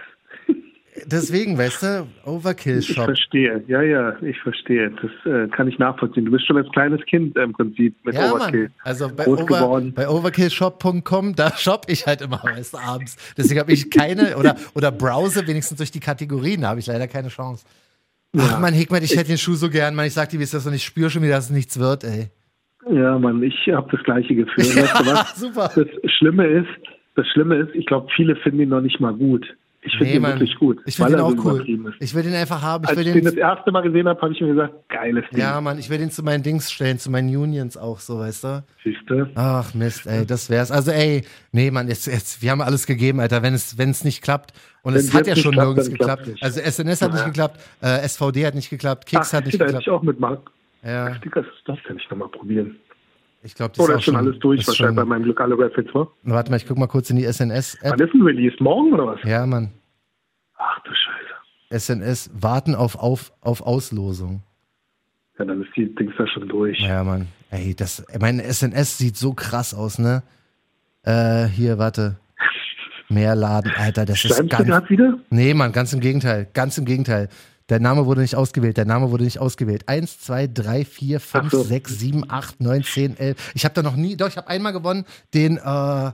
Deswegen, weißt du, Ich Overkill-Shop. verstehe, ja, ja, ich verstehe. Das äh, kann ich nachvollziehen. Du bist schon als kleines Kind im Prinzip mit Ja, Overkill. Mann. Also bei, groß Over, geworden. bei overkillshop.com, da shop ich halt immer du, abends. Deswegen habe ich keine, oder, oder browse wenigstens durch die Kategorien, da habe ich leider keine Chance. Ach Ja. man, Hickmann, ich hätte den Schuh so gern, Mann. Ich sag dir, wie ist das und ich spüre schon wieder, dass es nichts wird, ey. Ja, Mann, ich habe das gleiche Gefühl. weißt du super. Das Schlimme ist, das Schlimme ist, ich glaube, viele finden ihn noch nicht mal gut. Ich finde Nee, ihn wirklich gut. Ich finde er auch so cool. Ich will den einfach haben. Ich Als ich den das erste Mal gesehen habe, habe ich mir gesagt, geiles Ding. ja, Mann, ich will den zu meinen Dings stellen, zu meinen Unions auch, so, weißt du? Siehst du? Ach Mist, ey, das wär's. Also ey, nee, Mann, jetzt, jetzt, wir haben alles gegeben, Alter. Wenn es, wenn es nicht klappt und Wenn es hat ja nicht schon klappt, nirgends geklappt. nicht. Also SNS hat nicht Ja. geklappt, äh, SVD hat nicht geklappt, Kicks hat nicht da geklappt. ich auch mitmachen. Ja, Dicker, das, das kann ich nochmal probieren. Ich glaube, das Oder ist ist schon alles durch, ist wahrscheinlich bei schon, meinem Glück alle Rapids, wa? Warte mal, ich guck mal kurz in die SNS-App. Wann ist ein Release? Morgen oder was? Ja, Mann. Ach du Scheiße. SNS, warten auf, auf, auf Auslosung. Ja, dann ist die Dings da schon durch. Ja, Mann. Ey, das, mein SNS sieht so krass aus, ne? Äh, hier, warte. Mehrladen, Alter, das ist Schreiben Sie ganz. gerade wieder? Nee, Mann, ganz im Gegenteil. Ganz im Gegenteil. Der Name wurde nicht ausgewählt. Der Name wurde nicht ausgewählt. Eins, zwei, drei, vier, fünf, so. sechs, sieben, acht, neun, zehn, elf. Ich habe da noch nie, doch, ich habe einmal gewonnen, den, äh,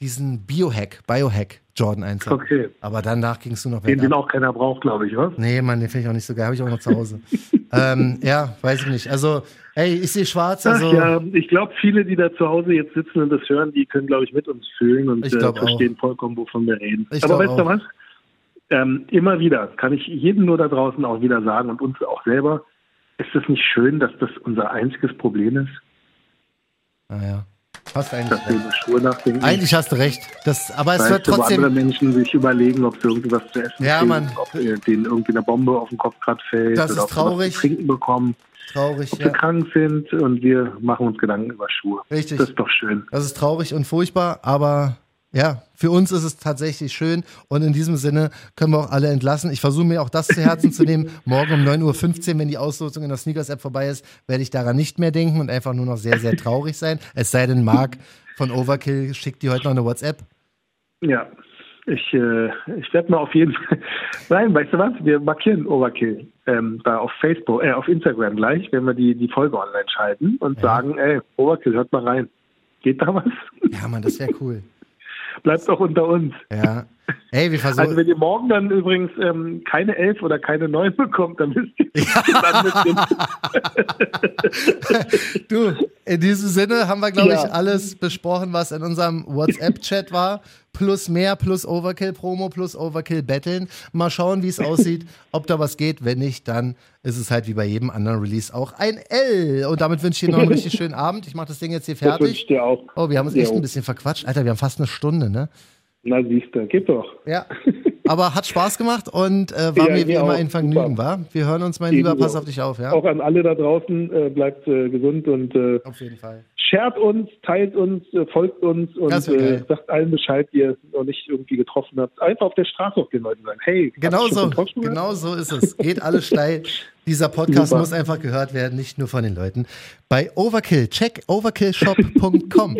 diesen Biohack, Biohack Jordan 1. Okay. Aber danach ging es nur noch Den, den auch keiner braucht, glaube ich, wa? Nee, Mann, den finde ich auch nicht so geil. Habe ich auch noch zu Hause. ähm, ja, weiß ich nicht. Also, ey, ich sehe schwarz. Also, Ach ja, ich glaube, viele, die da zu Hause jetzt sitzen und das hören, die können, glaube ich, mit uns fühlen und Ich äh, verstehen vollkommen, wovon wir reden. Ich Aber weißt du auch. was? Ähm, immer wieder kann ich jedem nur da draußen auch wieder sagen und uns auch selber, ist es nicht schön, dass das unser einziges Problem ist, naja. Hast eigentlich dass recht. Eigentlich hast du recht. Das, aber es Weißt wird du, wo andere trotzdem. Menschen sich überlegen, ob sie irgendwas zu essen Ja, kriegen, Mann. ob denen irgendwie eine Bombe auf den Kopf gerade fällt Das ist oder ob sie traurig. trinken bekommen, Traurig, ob sie ja. krank sind und wir machen uns Gedanken über Schuhe. Richtig. Das ist doch schön. Das ist traurig und furchtbar, aber ja, für uns ist es tatsächlich schön und in diesem Sinne können wir auch alle entlassen. Ich versuche mir auch das zu Herzen zu nehmen. Morgen um 9.15 Uhr, wenn die Auslosung in der Sneakers-App vorbei ist, werde ich daran nicht mehr denken und einfach nur noch sehr, sehr traurig sein. Es sei denn, Marc von Overkill schickt dir heute noch eine WhatsApp. Ja, ich, äh, ich werde mal auf jeden Fall. Nein, weißt du was? Wir markieren Overkill ähm, da auf Facebook, äh, auf Instagram gleich, wenn wir die, die Folge online schalten und sagen, ey, Overkill, hört mal rein. Geht da was? Ja, Mann, das wäre cool. bleibt doch unter uns. Ja. Ey, wir versuchen. Also wenn ihr morgen dann übrigens ähm, keine elf oder keine neun bekommt, dann wisst ihr, ja. Du, in diesem Sinne haben wir, glaube ja. ich, alles besprochen, was in unserem WhatsApp-Chat war. Plus mehr, plus Overkill-Promo, plus Overkill-Betteln. Mal schauen, wie es aussieht, ob da was geht. Wenn nicht, dann ist es halt wie bei jedem anderen Release auch ein L. Und damit wünsche ich dir noch einen richtig schönen Abend. Ich mache das Ding jetzt hier fertig. Das wünsche ich dir auch. Oh, wir haben uns echt ein bisschen verquatscht. Alter, wir haben fast eine Stunde, ne? Na, siehst du, geht doch. Ja. Aber hat Spaß gemacht und äh, war ja, mir wie immer ein Vergnügen, war. Wir hören uns, mein Ebenso. Lieber, pass auf dich auf, ja. Auch an alle da draußen, äh, bleibt äh, gesund und äh, auf jeden Fall. Shared uns, teilt uns, äh, folgt uns und äh, sagt allen Bescheid, die ihr noch nicht irgendwie getroffen habt. Einfach auf der Straße auf den Leuten sagen, hey, genau so, genau so ist es. Geht alles steil. Dieser Podcast Super. muss einfach gehört werden, nicht nur von den Leuten. Bei Overkill, check overkillshop.com.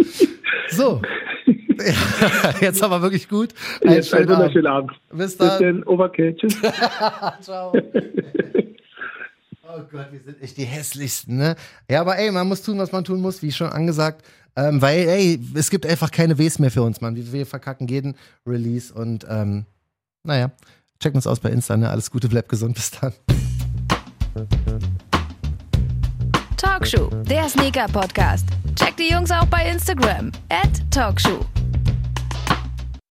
So, jetzt aber wirklich gut. Ein Jetzt einen wunderschönen Abend. Bis dann. Bis dann. Overkill. Tschüss. Ciao. Oh Gott, wir sind echt die hässlichsten, ne? Ja, aber ey, man muss tun, was man tun muss, wie schon angesagt. Ähm, weil, ey, es gibt einfach keine Ws mehr für uns, Mann. Wir verkacken jeden Release und, ähm, naja, checken uns aus bei Insta, ne? Alles Gute, bleibt gesund, bis dann. Talkshow, der Sneaker-Podcast. Checkt die Jungs auch bei Instagram. At Talkshow.